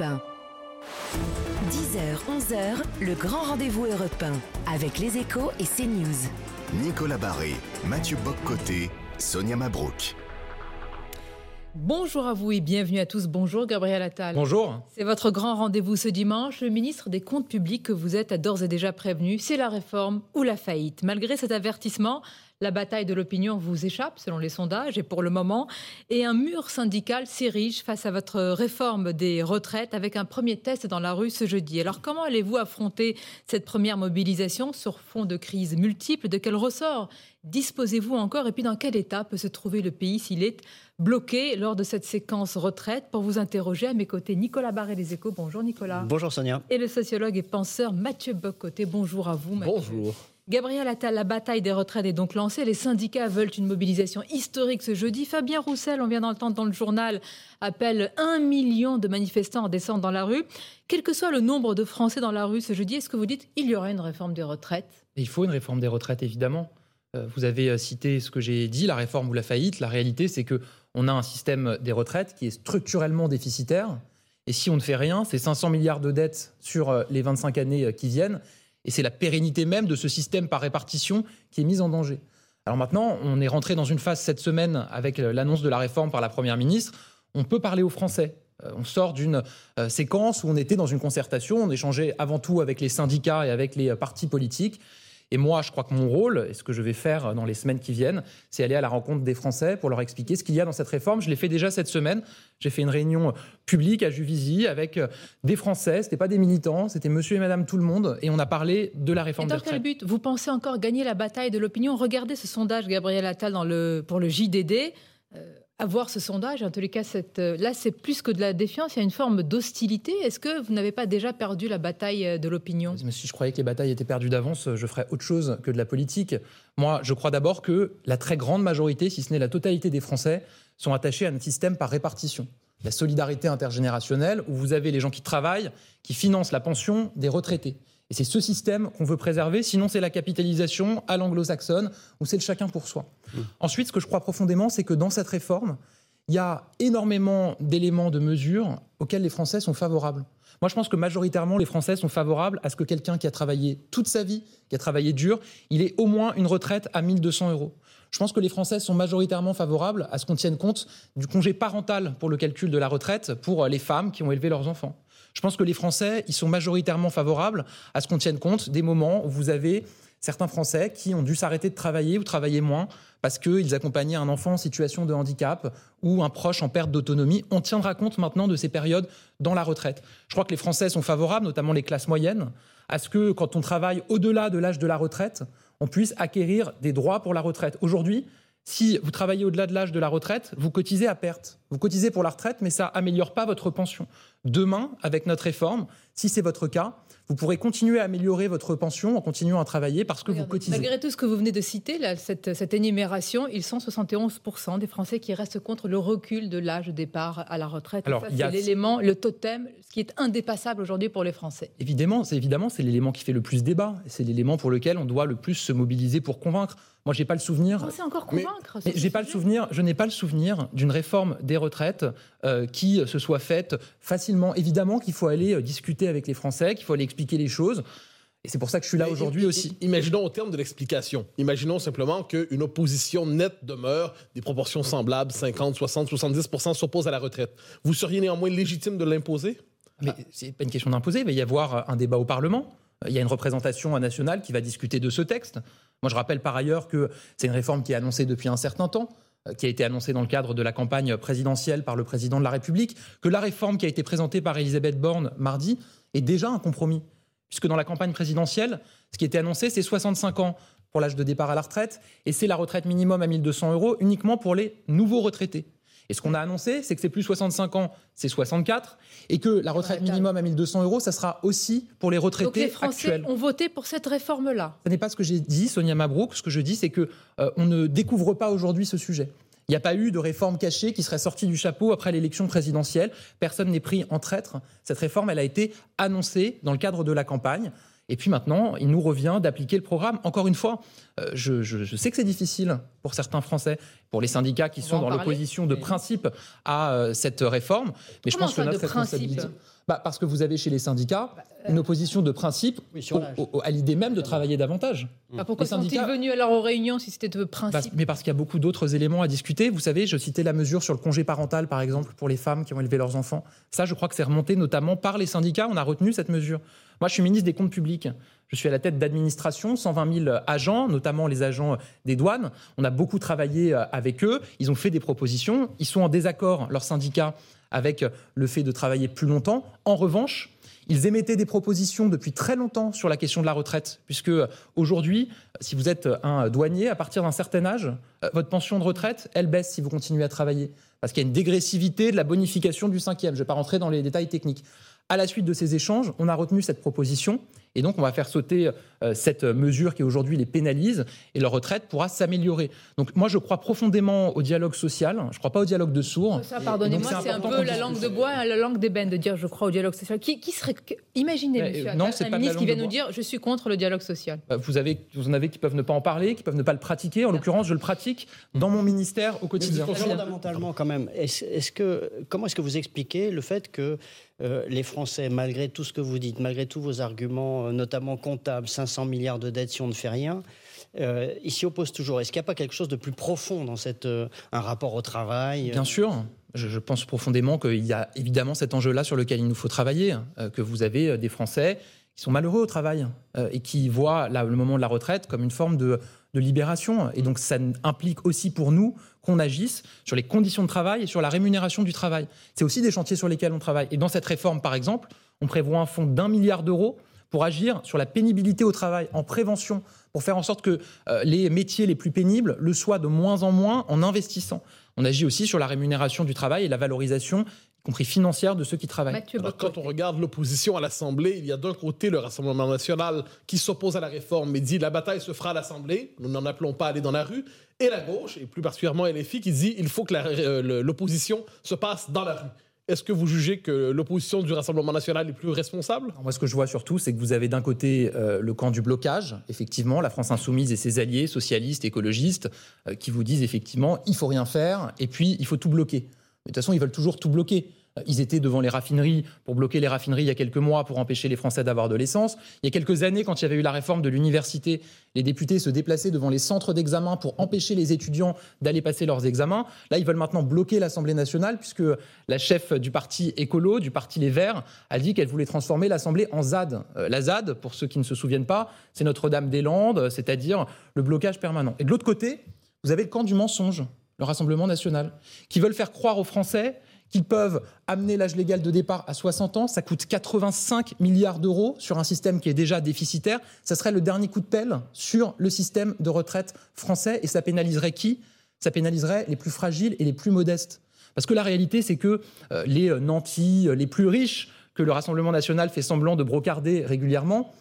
Europe 1. 10h, 11h, le grand rendez-vous Europe 1 avec les échos et CNews. Nicolas Barré, Mathieu Boccoté, Sonia Mabrouk. Bonjour à vous et bienvenue à tous. Bonjour Gabriel Attal. Bonjour. C'est votre grand rendez-vous ce dimanche. Le ministre des Comptes publics que vous êtes a d'ores et déjà prévenu, c'est la réforme ou la faillite. Malgré cet avertissement, la bataille de l'opinion vous échappe selon les sondages et pour le moment, et un mur syndical s'érige face à votre réforme des retraites avec un premier test dans la rue ce jeudi. Alors comment allez-vous affronter cette première mobilisation sur fond de crise multiples? De quel ressort disposez-vous encore? Et puis dans quel état peut se trouver le pays s'il est bloqué lors de cette séquence retraite? Pour vous interroger à mes côtés, Nicolas Barré des Échos. Bonjour Nicolas. Bonjour Sonia. Et le sociologue et penseur Mathieu Boccoté. Bonjour à vous Mathieu. Bonjour. Gabriel Attal, la bataille des retraites est donc lancée. Les syndicats veulent une mobilisation historique ce jeudi. Fabien Roussel, on vient d'entendre dans le journal, appelle un million de manifestants à descendre dans la rue. Quel que soit le nombre de Français dans la rue ce jeudi, est-ce que vous dites il y aura une réforme des retraites? Il faut une réforme des retraites, évidemment. Euh, vous avez euh, cité ce que j'ai dit, la réforme ou la faillite. La réalité, c'est que on a un système des retraites qui est structurellement déficitaire. Et si on ne fait rien, c'est 500 milliards de dettes sur euh, les 25 années qui viennent. Et c'est la pérennité même de ce système par répartition qui est mise en danger. Alors maintenant, on est rentré dans une phase cette semaine avec l'annonce de la réforme par la Première ministre. On peut parler aux Français. Euh, on sort d'une euh, séquence où on était dans une concertation, on échangeait avant tout avec les syndicats et avec les euh, partis politiques. Et moi, je crois que mon rôle, et ce que je vais faire dans les semaines qui viennent, c'est aller à la rencontre des Français pour leur expliquer ce qu'il y a dans cette réforme. Je l'ai fait déjà cette semaine. J'ai fait une réunion publique à Juvisy avec euh, des Français. C'était pas des militants, c'était Monsieur et Madame tout le monde, et on a parlé de la réforme et dans des quel but? Vous pensez encore gagner la bataille de l'opinion? Regardez ce sondage, Gabriel Attal, dans le, pour le JDD. Euh, avoir ce sondage, en tous les cas, euh, là, c'est plus que de la défiance, il y a une forme d'hostilité. Est-ce que vous n'avez pas déjà perdu la bataille euh, de l'opinion? Si je croyais que les batailles étaient perdues d'avance, je ferais autre chose que de la politique. Moi, je crois d'abord que la très grande majorité, si ce n'est la totalité des Français, sont attachés à un système par répartition. La solidarité intergénérationnelle, où vous avez les gens qui travaillent, qui financent la pension des retraités. Et c'est ce système qu'on veut préserver, sinon c'est la capitalisation à l'anglo-saxonne, où c'est le chacun pour soi. Mmh. Ensuite, ce que je crois profondément, c'est que dans cette réforme, il y a énormément d'éléments de mesures auxquels les Français sont favorables. Moi, je pense que majoritairement, les Français sont favorables à ce que quelqu'un qui a travaillé toute sa vie, qui a travaillé dur, il ait au moins une retraite à 1200 euros. Je pense que les Français sont majoritairement favorables à ce qu'on tienne compte du congé parental pour le calcul de la retraite pour les femmes qui ont élevé leurs enfants. Je pense que les Français, ils sont majoritairement favorables à ce qu'on tienne compte des moments où vous avez certains Français qui ont dû s'arrêter de travailler ou travailler moins parce qu'ils accompagnaient un enfant en situation de handicap ou un proche en perte d'autonomie. On tiendra compte maintenant de ces périodes dans la retraite. Je crois que les Français sont favorables, notamment les classes moyennes, à ce que quand on travaille au-delà de l'âge de la retraite, on puisse acquérir des droits pour la retraite. Aujourd'hui, si vous travaillez au-delà de l'âge de la retraite, vous cotisez à perte. Vous cotisez pour la retraite, mais ça améliore pas votre pension. Demain, avec notre réforme, si c'est votre cas, vous pourrez continuer à améliorer votre pension en continuant à travailler parce que vous cotisez. Malgré tout ce que vous venez de citer, là, cette, cette, énumération, ils sont 71% des Français qui restent contre le recul de l'âge de départ à la retraite. Alors, c'est l'élément, le totem, ce qui est indépassable aujourd'hui pour les Français. Évidemment, c'est évidemment, c'est l'élément qui fait le plus débat. C'est l'élément pour lequel on doit le plus se mobiliser pour convaincre. Moi, j'ai pas le souvenir. C'est encore convaincre. Mais, j'ai pas le souvenir. Je n'ai pas le souvenir d'une réforme des retraites euh, qui se soit faite facilement. Évidemment qu'il faut aller euh, discuter avec les Français, qu'il faut aller expliquer les choses. Et c'est pour ça que je suis là aujourd'hui aussi. Imaginons au terme de l'explication. Imaginons simplement qu'une opposition nette demeure, des proportions semblables, 50, 60, 70% s'opposent à la retraite. Vous seriez néanmoins légitime de l'imposer? Mais c'est pas une question d'imposer. Il va y avoir un débat au Parlement. Il y a une représentation nationale qui va discuter de ce texte. Moi, je rappelle par ailleurs que c'est une réforme qui est annoncée depuis un certain temps, euh, qui a été annoncée dans le cadre de la campagne présidentielle par le président de la République, que la réforme qui a été présentée par Elisabeth Borne mardi est déjà un compromis. Puisque dans la campagne présidentielle, ce qui était annoncé, c'est 65 ans pour l'âge de départ à la retraite, et c'est la retraite minimum à 1200 euros uniquement pour les nouveaux retraités. Et ce qu'on a annoncé, c'est que c'est plus 65 ans, c'est 64, et que la retraite minimum à 1200 euros, ça sera aussi pour les retraités Donc les Français actuels. ont voté pour cette réforme-là. Ce n'est pas ce que j'ai dit, Sonia Mabrouk. Ce que je dis, c'est que euh, on ne découvre pas aujourd'hui ce sujet. Il n'y a pas eu de réforme cachée qui serait sortie du chapeau après l'élection présidentielle. Personne n'est pris en traître. Cette réforme, elle a été annoncée dans le cadre de la campagne. Et puis maintenant, il nous revient d'appliquer le programme. Encore une fois, euh, je, je, je sais que c'est difficile pour certains Français, pour les syndicats qui On sont dans l'opposition de principe à euh, cette réforme. Mais je pense que de notre responsabilité. Bah, parce que vous avez chez les syndicats euh, une opposition de principe Oui, sur au- l'âge. au- à l'idée même de travailler davantage. Ah, pourquoi sont-ils venus alors aux réunions si c'était de Parce- principe mais parce qu'il y a beaucoup d'autres éléments à discuter. Vous savez, je citais la mesure sur le congé parental, par exemple, pour les femmes qui ont élevé leurs enfants. Ça, je crois que c'est remonté notamment par les syndicats. On a retenu cette mesure. Moi, je suis ministre des Comptes publics. Je suis à la tête d'administration, 120 000 agents, notamment les agents des douanes. On a beaucoup travaillé euh, avec eux. Ils ont fait des propositions. Ils sont en désaccord, leurs syndicats, avec le fait de travailler plus longtemps. En revanche, ils émettaient des propositions depuis très longtemps sur la question de la retraite, puisque euh, aujourd'hui, si vous êtes un douanier, à partir d'un certain âge, euh, votre pension de retraite, elle baisse si vous continuez à travailler, parce qu'il y a une dégressivité de la bonification du cinquième. Je ne vais pas rentrer dans les détails techniques. À la suite de ces échanges, on a retenu cette proposition. Et donc, on va faire sauter euh, cette mesure qui aujourd'hui les pénalise et leur retraite pourra s'améliorer. Donc, moi, je crois profondément au dialogue social. Je ne crois pas au dialogue de sourds. Ça, pardonnez-moi, c'est un peu la langue de bois, la langue d'ébène de dire je crois au dialogue social. Qui, qui serait. Imaginez, Mais, monsieur euh, Attal, non, c'est un pas de la ministre qui vient nous dire je suis contre le dialogue social. Euh, Vous, avez, vous en avez qui peuvent ne pas en parler, qui peuvent ne pas le pratiquer. En l'occurrence, je le pratique dans mon ministère au quotidien. Mais Fondamentalement, quand même, est-ce est-ce que, comment est-ce que vous expliquez le fait que euh, les Français, malgré tout ce que vous dites, malgré tous vos arguments, euh, notamment comptables, 500 milliards de dettes si on ne fait rien, euh, ils s'y opposent toujours Est-ce qu'il n'y a pas quelque chose de plus profond dans cette, euh, un rapport au travail Bien sûr. Je, pense profondément qu'il y a évidemment cet enjeu-là sur lequel il nous faut travailler, euh, que vous avez euh, des Français qui sont malheureux au travail euh, et qui voient le moment de la retraite comme une forme de, de libération. Et donc ça implique aussi pour nous qu'on agisse sur les conditions de travail et sur la rémunération du travail. C'est aussi des chantiers sur lesquels on travaille. Et dans cette réforme, par exemple, on prévoit un fonds d'un milliard d'euros pour agir sur la pénibilité au travail, en prévention, pour faire en sorte que euh, les métiers les plus pénibles le soient de moins en moins en investissant. On agit aussi sur la rémunération du travail et la valorisation, y compris financière, de ceux qui travaillent. Mathieu Alors, Bocoté. quand on regarde l'opposition à l'Assemblée, il y a d'un côté le Rassemblement national qui s'oppose à la réforme mais dit la bataille se fera à l'Assemblée, nous n'en appelons pas à aller dans la rue, et la gauche, et plus particulièrement LFI, qui dit il faut que euh, l'opposition se passe dans la rue. Est-ce que vous jugez que l'opposition du Rassemblement national est plus responsable? Moi, ce que je vois surtout, c'est que vous avez d'un côté euh, le camp du blocage, effectivement, la France insoumise et ses alliés, socialistes, écologistes, euh, qui vous disent effectivement, il faut rien faire, et puis il faut tout bloquer. Mais de toute façon, ils veulent toujours tout bloquer. Ils étaient devant les raffineries pour bloquer les raffineries il y a quelques mois pour empêcher les Français d'avoir de l'essence. Il y a quelques années, quand il y avait eu la réforme de l'université, les députés se déplaçaient devant les centres d'examen pour empêcher les étudiants d'aller passer leurs examens. Là, ils veulent maintenant bloquer l'Assemblée nationale puisque la chef du parti écolo, du parti Les Verts, a dit qu'elle voulait transformer l'Assemblée en ZAD. Euh, la ZAD, pour ceux qui ne se souviennent pas, c'est Notre-Dame-des-Landes, c'est-à-dire le blocage permanent. Et de l'autre côté, vous avez le camp du mensonge, le Rassemblement national, qui veulent faire croire aux Français qu'ils peuvent amener l'âge légal de départ à 60 ans. Ça coûte 85 milliards d'euros sur un système qui est déjà déficitaire. Ça serait le dernier coup de pelle sur le système de retraite français. Et ça pénaliserait qui? Ça pénaliserait les plus fragiles et les plus modestes. Parce que la réalité, c'est que euh, les euh, nantis, euh, les plus riches, que le Rassemblement national fait semblant de brocarder régulièrement,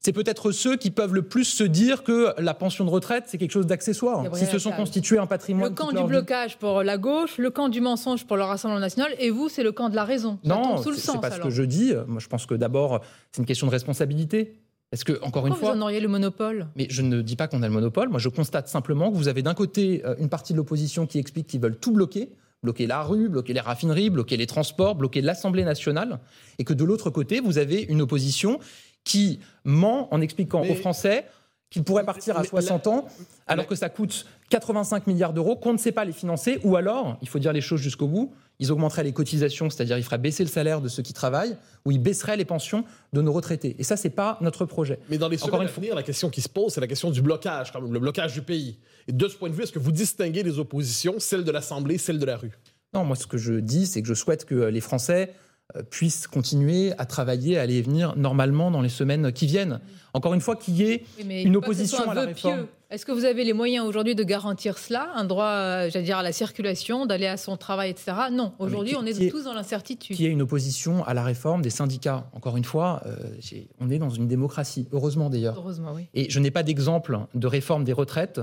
c'est peut-être ceux qui peuvent le plus se dire que la pension de retraite, c'est quelque chose d'accessoire. S'ils se sont constitués un patrimoine. Le camp du vie. blocage pour la gauche, le camp du mensonge pour le Rassemblement national, et vous, c'est le camp de la raison. Ça Non, c'est pas ce que je dis. Moi, je pense que d'abord, c'est une question de responsabilité. Est-ce que, encore une fois, vous en auriez le monopole? Mais je ne dis pas qu'on a le monopole. Moi, je constate simplement que vous avez d'un côté euh, une partie de l'opposition qui explique qu'ils veulent tout bloquer, bloquer la rue, bloquer les raffineries, bloquer les transports, bloquer l'Assemblée nationale, et que de l'autre côté, vous avez une opposition qui ment en expliquant Mais- aux Français qu'ils pourraient partir à Mais- 60 ans, alors que ça coûte 85 milliards d'euros, qu'on ne sait pas les financer, ou alors, il faut dire les choses jusqu'au bout, ils augmenteraient les cotisations, c'est-à-dire ils feraient baisser le salaire de ceux qui travaillent, ou ils baisseraient les pensions de nos retraités. Et ça, c'est pas notre projet. Mais dans les Encore semaines une à venir, la question qui se pose, c'est la question du blocage, quand même, le blocage du pays. Et de ce point de vue, est-ce que vous distinguez les oppositions, celle de l'Assemblée, celle de la rue? Non, moi, ce que je dis, c'est que je souhaite que les Français puissent continuer à travailler, à aller et venir normalement dans les semaines qui viennent. Encore une fois, qu'il y ait Oui, une opposition un à la réforme. pieux. Est-ce que vous avez les moyens aujourd'hui de garantir cela Un droit, euh, j'allais dire, à la circulation, d'aller à son travail, etc. Non, aujourd'hui, qui- on est qui est- tous dans l'incertitude. qu'il y ait une opposition à la réforme des syndicats. Encore une fois, euh, on est dans une démocratie, heureusement d'ailleurs. Heureusement, oui. Et je n'ai pas d'exemple de réforme des retraites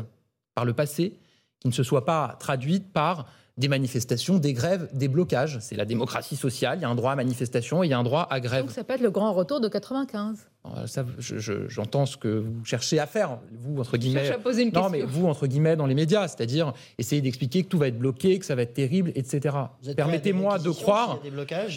par le passé qui ne se soit pas traduite par des manifestations, des grèves, des blocages. C'est la démocratie sociale, il y a un droit à manifestation et il y a un droit à grève. Donc ça peut être le grand retour de 95. Euh, ça, je- je- J'entends ce que vous cherchez à faire, vous, entre guillemets. cherche à poser une non, question. mais vous, entre guillemets, dans les médias, c'est-à-dire essayer d'expliquer que tout va être bloqué, que ça va être terrible, etc. Vous Permettez-moi de croire,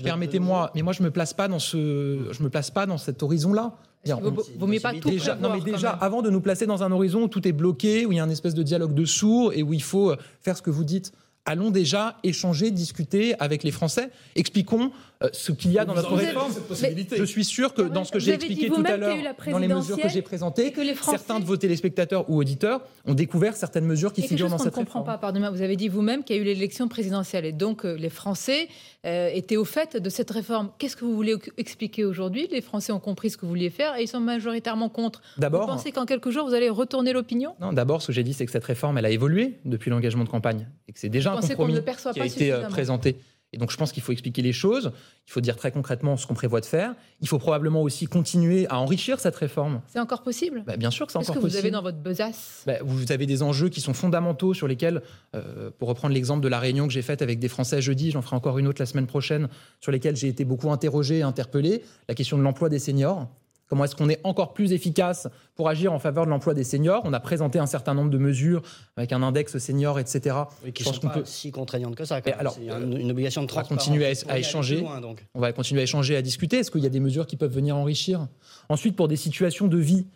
permettez-moi, mais moi, je me place pas dans ce, je me place pas dans cet horizon-là. Vaut, vaut mieux pas tout Déjà, non, mais déjà, avant de nous placer dans un horizon où tout est bloqué, où il y a un espèce de dialogue de sourds et où il faut euh, faire ce que vous dites, allons déjà échanger, discuter avec les Français. Expliquons ce qu'il y a dans Vous notre réforme. cette possibilité. Je suis sûr que dans ce que Vous j'ai expliqué tout à l'heure, dans les mesures que j'ai présentées, que Français- certains de vos téléspectateurs ou auditeurs ont découvert certaines mesures qui figurent dans qu'on ne cette comprend réforme. pas, pardonnez-moi. Vous avez dit vous-même qu'il y a eu l'élection présidentielle et donc euh, les Français euh, étaient au fait de cette réforme. Qu'est-ce que vous voulez ex- expliquer aujourd'hui? Les Français ont compris ce que vous vouliez faire et ils sont majoritairement contre. Vous D'abord, pensez qu'en quelques jours, vous allez retourner l'opinion? Non, d'abord, ce que j'ai dit, c'est que cette réforme, elle a évolué depuis l'engagement de campagne et que c'est déjà Vous un ne compromis le perçoit qui a pas été euh, présenté. Et donc, je pense qu'il faut expliquer les choses. Il faut dire très concrètement ce qu'on prévoit de faire. Il faut probablement aussi continuer à enrichir cette réforme. C'est encore possible? Bah, bien sûr que c'est Qu'est-ce encore que vous possible. avez dans votre besace? Bah, vous avez des enjeux qui sont fondamentaux sur lesquels, euh, pour reprendre l'exemple de la réunion que j'ai faite avec des Français jeudi, j'en ferai encore une autre la semaine prochaine, sur lesquels j'ai été beaucoup interrogé et interpellé, la question de l'emploi des seniors. Comment est-ce qu'on est encore plus efficace pour agir en faveur de l'emploi des seniors? On a présenté un certain nombre de mesures avec un index senior, etc. Oui, qui Je ne sont pas peut- si contraignantes que ça. quand alors, C'est une obligation de on va transparence. continuer à- échanger. plus loin, donc. On va continuer à échanger, à discuter. Est-ce qu'il y a des mesures qui peuvent venir enrichir? Ensuite, pour des situations de vie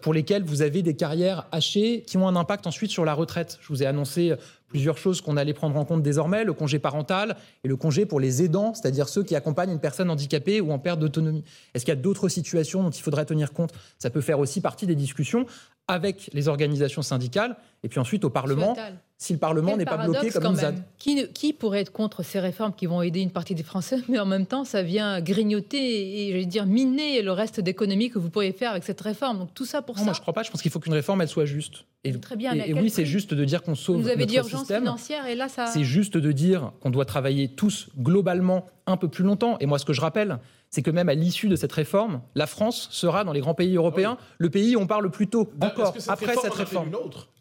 pour lesquelles vous avez des carrières hachées qui ont un impact ensuite sur la retraite. Je vous ai annoncé euh, plusieurs choses qu'on allait prendre en compte désormais, le congé parental et le congé pour les aidants, c'est-à-dire ceux qui accompagnent une personne handicapée ou en perte d'autonomie. Est-ce qu'il y a d'autres situations dont il faudrait tenir compte? Ça peut faire aussi partie des discussions avec les organisations syndicales et puis ensuite au Parlement. Si le Parlement n'est pas bloqué comme quand nous a. Qui, ne- qui pourrait être contre ces réformes qui vont aider une partie des Français, mais en même temps, ça vient grignoter et, j'allais dire, miner le reste d'économie que vous pourriez faire avec cette réforme. Donc tout ça pour Non, ça. moi je crois pas, je pense qu'il faut qu'une réforme elle soit juste. Et, Très bien, et- et oui, c'est juste de dire qu'on sauve Vous avez dit urgence système. financière et là, ça. C'est juste de dire qu'on doit travailler tous globalement un peu plus longtemps. Et moi, ce que je rappelle, c'est que même à l'issue de cette réforme, la France sera dans les grands pays européens le pays où on parle le plus tôt, Est-ce encore, après cette réforme.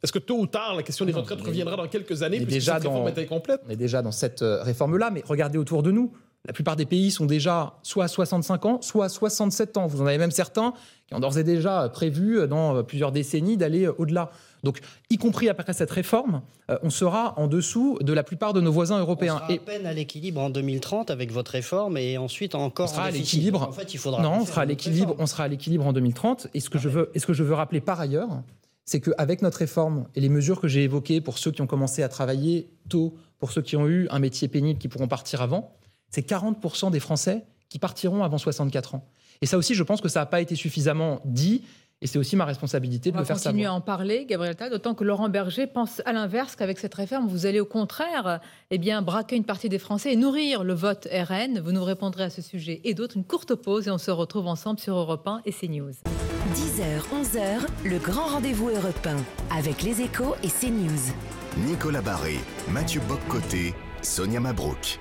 Est-ce que tôt ou tard, la question des retraites reviendra dans quelques années puisque déjà cette réforme dans- est incomplète On est déjà dans cette euh, réforme-là, mais regardez autour de nous. La plupart des pays sont déjà soit à 65 ans, soit à 67 ans. Vous en avez même certains qui ont d'ores et déjà prévu euh, dans euh, plusieurs décennies d'aller au-delà. Donc, y compris après cette réforme, euh, on sera en dessous de la plupart de nos voisins On européens. sera à peine à l'équilibre en 2030 avec votre réforme et ensuite encore On sera à l'équilibre. En fait, il faudra. Non, on sera à l'équilibre. On sera à l'équilibre en 2030. Et ce que je veux, et ce que je veux rappeler par ailleurs, c'est qu'avec notre réforme et les mesures que j'ai évoquées pour ceux qui ont commencé à travailler tôt, pour ceux qui ont eu un métier pénible qui pourront partir avant, c'est 40% des Français qui partiront avant 64 ans. Et ça aussi, je pense que ça n'a pas été suffisamment dit. Et c'est aussi ma responsabilité On de le faire continuer savoir. à en parler, Gabriel Attal, d'autant que Laurent Berger pense à l'inverse qu'avec cette réforme, vous allez au contraire eh bien, braquer une partie des Français et nourrir le vote RN. Vous nous répondrez à ce sujet et d'autres. Une courte pause et on se retrouve ensemble sur Europe 1 et CNews. 10h, 11h, le grand rendez-vous européen avec les échos et CNews. Nicolas Barré, Mathieu Boccoté, Sonia Mabrouk.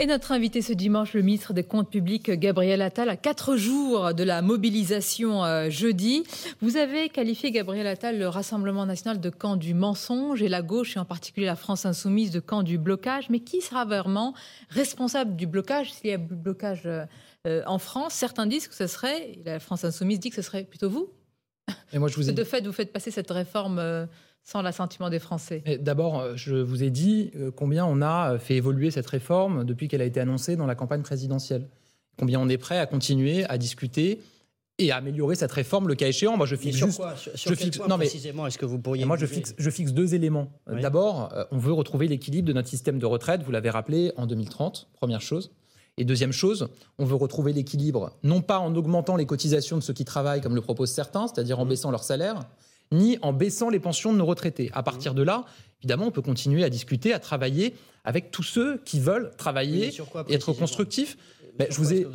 Et notre invité ce dimanche, le ministre des Comptes publics, Gabriel Attal, à quatre jours de la mobilisation euh, jeudi. Vous avez qualifié, Gabriel Attal, le Rassemblement national de camp du mensonge et la gauche, et en particulier la France insoumise, de camp du blocage. Mais qui sera vraiment responsable du blocage S'il y a blocage euh, euh, en France, certains disent que ce serait, la France insoumise dit que ce serait plutôt vous. Et moi, je vous ai De fait, vous faites passer cette réforme euh, sans l'assentiment des Français. D'abord, euh, je vous ai dit euh, combien on a fait évoluer cette réforme depuis qu'elle a été annoncée dans la campagne présidentielle. Combien on est prêt à continuer à discuter et à améliorer cette réforme le cas échéant. Moi, je fixe sur juste. quoi? Sur, sur je fixe- non, mais- précisément est-ce que vous pourriez moi, je fixe, je fixe deux éléments. Euh, Oui. D'abord, euh, on veut retrouver l'équilibre de notre système de retraite, vous l'avez rappelé, en 2030, première chose. Et deuxième chose, on veut retrouver l'équilibre, non pas en augmentant les cotisations de ceux qui travaillent, comme le proposent certains, c'est-à-dire Mmh. en baissant leur salaire, ni en baissant les pensions de nos retraités. À partir de là, évidemment, on peut continuer à discuter, à travailler avec tous ceux qui veulent travailler quoi et être constructifs. Sur Ben, je vous ai- vous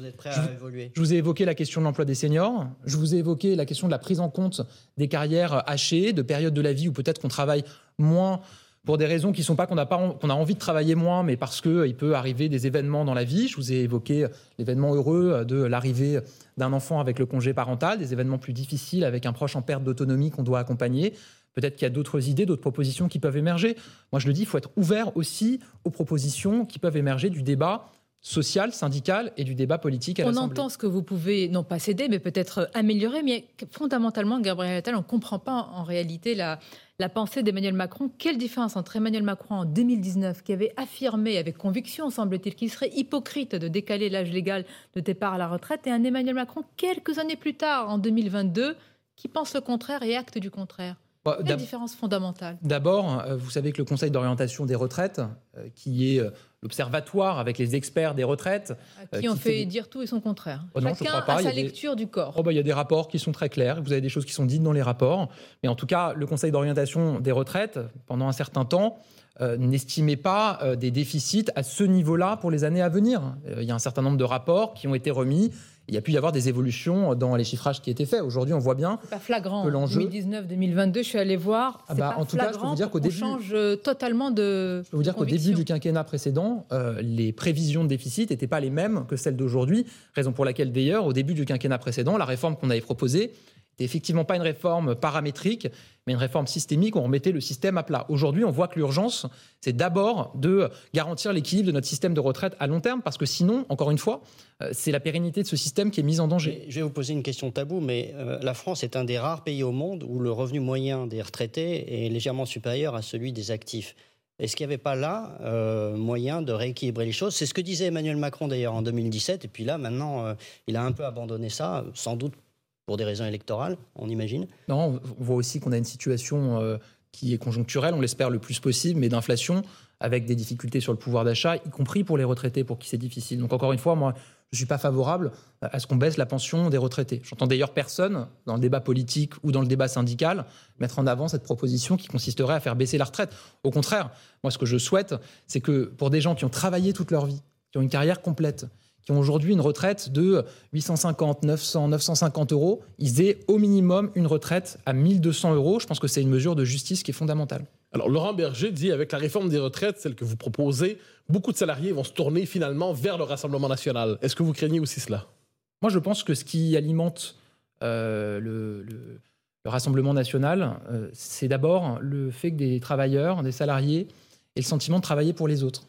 Je vous ai évoqué la question de l'emploi des seniors. Je vous ai évoqué la question de la prise en compte des carrières hachées, de périodes de la vie où peut-être qu'on travaille moins pour des raisons qui ne sont pas qu'on a, a envie de travailler moins, mais parce qu'il peut arriver des événements dans la vie. Je vous ai évoqué l'événement heureux de l'arrivée d'un enfant avec le congé parental, des événements plus difficiles avec un proche en perte d'autonomie qu'on doit accompagner. Peut-être qu'il y a d'autres idées, d'autres propositions qui peuvent émerger. Moi, je le dis, il faut être ouvert aussi aux propositions qui peuvent émerger du débat social, syndical et du débat politique à On entend ce que vous pouvez, non pas céder, mais peut-être améliorer. Mais fondamentalement, Gabriel Attal, on ne comprend pas en réalité la, la pensée d'Emmanuel Macron. Quelle différence entre Emmanuel Macron en 2019, qui avait affirmé avec conviction, semble-t-il, qu'il serait hypocrite de décaler l'âge légal de départ à la retraite, et un Emmanuel Macron, quelques années plus tard, en 2022, qui pense le contraire et acte du contraire? Quelle différence fondamentale? D'abord, euh, vous savez que le Conseil d'orientation des retraites, euh, qui est euh, l'observatoire avec les experts des retraites. qui ont fait dire tout et son contraire. Oh Chacun a sa lecture du corps. Oh bah, il y a des rapports qui sont très clairs. Vous avez des choses qui sont dites dans les rapports. Mais en tout cas, le Conseil d'orientation des retraites, pendant un certain temps, n'estimait pas des déficits à ce niveau-là pour les années à venir. il y a un certain nombre de rapports qui ont été remis il y a pu y avoir des évolutions dans les chiffrages qui étaient faits. Aujourd'hui, on voit bien pas flagrant. que l'enjeu 2019-2022, je suis allé voir. Ah bah, en tout cas, je peux vous dire qu'au début, change euh, totalement de. Je peux vous dire qu'au début du quinquennat précédent, euh, les prévisions de déficit n'étaient pas les mêmes que celles d'aujourd'hui. Raison pour laquelle, d'ailleurs, au début du quinquennat précédent, la réforme qu'on avait proposée n'était effectivement pas une réforme paramétrique, mais une réforme systémique. On remettait le système à plat. Aujourd'hui, on voit que l'urgence, c'est d'abord de garantir l'équilibre de notre système de retraite à long terme, parce que sinon, encore une fois, euh, c'est la pérennité de ce système qui est mise en danger. Je vais vous poser une question tabou, mais euh, la France est un des rares pays au monde où le revenu moyen des retraités est légèrement supérieur à celui des actifs. Est-ce qu'il n'y avait pas là euh, moyen de rééquilibrer les choses? C'est ce que disait Emmanuel Macron d'ailleurs en 2017, et puis là maintenant il a un peu abandonné ça, sans doute pour des raisons électorales, on imagine Non, on voit aussi qu'on a une situation euh, qui est conjoncturelle, on l'espère le plus possible, mais d'inflation, avec des difficultés sur le pouvoir d'achat, y compris pour les retraités, pour qui c'est difficile. Donc encore une fois, moi, je ne suis pas favorable à ce qu'on baisse la pension des retraités. J'entends d'ailleurs personne, dans le débat politique ou dans le débat syndical, mettre en avant cette proposition qui consisterait à faire baisser la retraite. Au contraire, moi, ce que je souhaite, c'est que pour des gens qui ont travaillé toute leur vie, qui ont une carrière complète, qui ont aujourd'hui une retraite de 850, 900, 950 euros, ils aient au minimum une retraite à 1200 euros. Je pense que c'est une mesure de justice qui est fondamentale. Alors, Laurent Berger dit avec la réforme des retraites, celle que vous proposez, beaucoup de salariés vont se tourner finalement vers le Rassemblement national. Est-ce que vous craignez aussi cela? Moi, je pense que ce qui alimente euh, le, Rassemblement national, euh, c'est d'abord le fait que des travailleurs, des salariés aient le sentiment de travailler pour les autres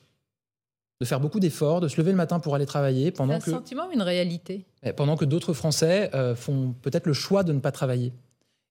de faire beaucoup d'efforts, de se lever le matin pour aller travailler pendant un que... Un sentiment ou une réalité? Eh, Pendant que d'autres Français euh, font peut-être le choix de ne pas travailler.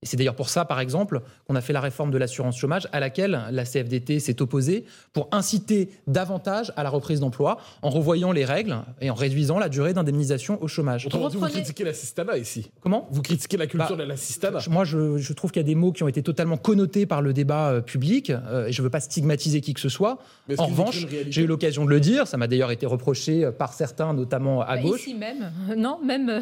Et c'est d'ailleurs pour ça, par exemple, qu'on a fait la réforme de l'assurance chômage à laquelle la CFDT s'est opposée pour inciter davantage à la reprise d'emploi en revoyant les règles et en réduisant la durée d'indemnisation au chômage. Autrement dit, vous critiquez l'assistanat ici. Comment? Vous critiquez la culture bah, de l'assistanat. Moi, je, trouve qu'il y a des mots qui ont été totalement connotés par le débat euh, public euh, et je ne veux pas stigmatiser qui que ce soit. En revanche, j'ai eu l'occasion de le dire, ça m'a d'ailleurs été reproché euh, par certains, notamment à bah, gauche. Ici même, non, même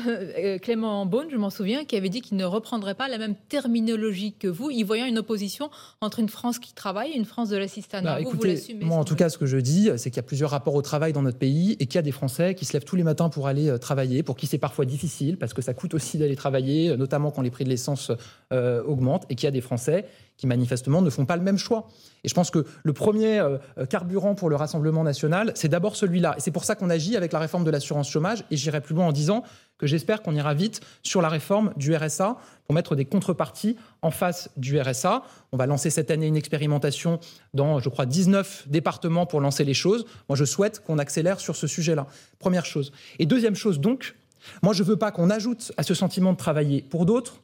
Clément Beaune, je m'en souviens, qui avait dit qu'il ne reprendrait pas la même terminologie que vous, y voyant une opposition entre une France qui travaille et une France de l'assistanat. Bah, écoutez, moi, en tout cas, ce que je dis, c'est qu'il y a plusieurs rapports au travail dans notre pays et qu'il y a des Français qui se lèvent tous les matins pour aller euh, travailler, pour qui c'est parfois difficile, parce que ça coûte aussi d'aller travailler, euh, notamment quand les prix de l'essence euh, augmentent, et qu'il y a des Français qui manifestement ne font pas le même choix. Et je pense que le premier euh, carburant pour le Rassemblement national, c'est d'abord celui-là. Et c'est pour ça qu'on agit avec la réforme de l'assurance chômage. Et j'irai plus loin en disant que j'espère qu'on ira vite sur la réforme du RSA pour mettre des contreparties en face du RSA. On va lancer cette année une expérimentation dans, je crois, 19 départements pour lancer les choses. Moi, je souhaite qu'on accélère sur ce sujet-là. Première chose. Et deuxième chose, donc, moi, je ne veux pas qu'on ajoute à ce sentiment de travailler pour d'autres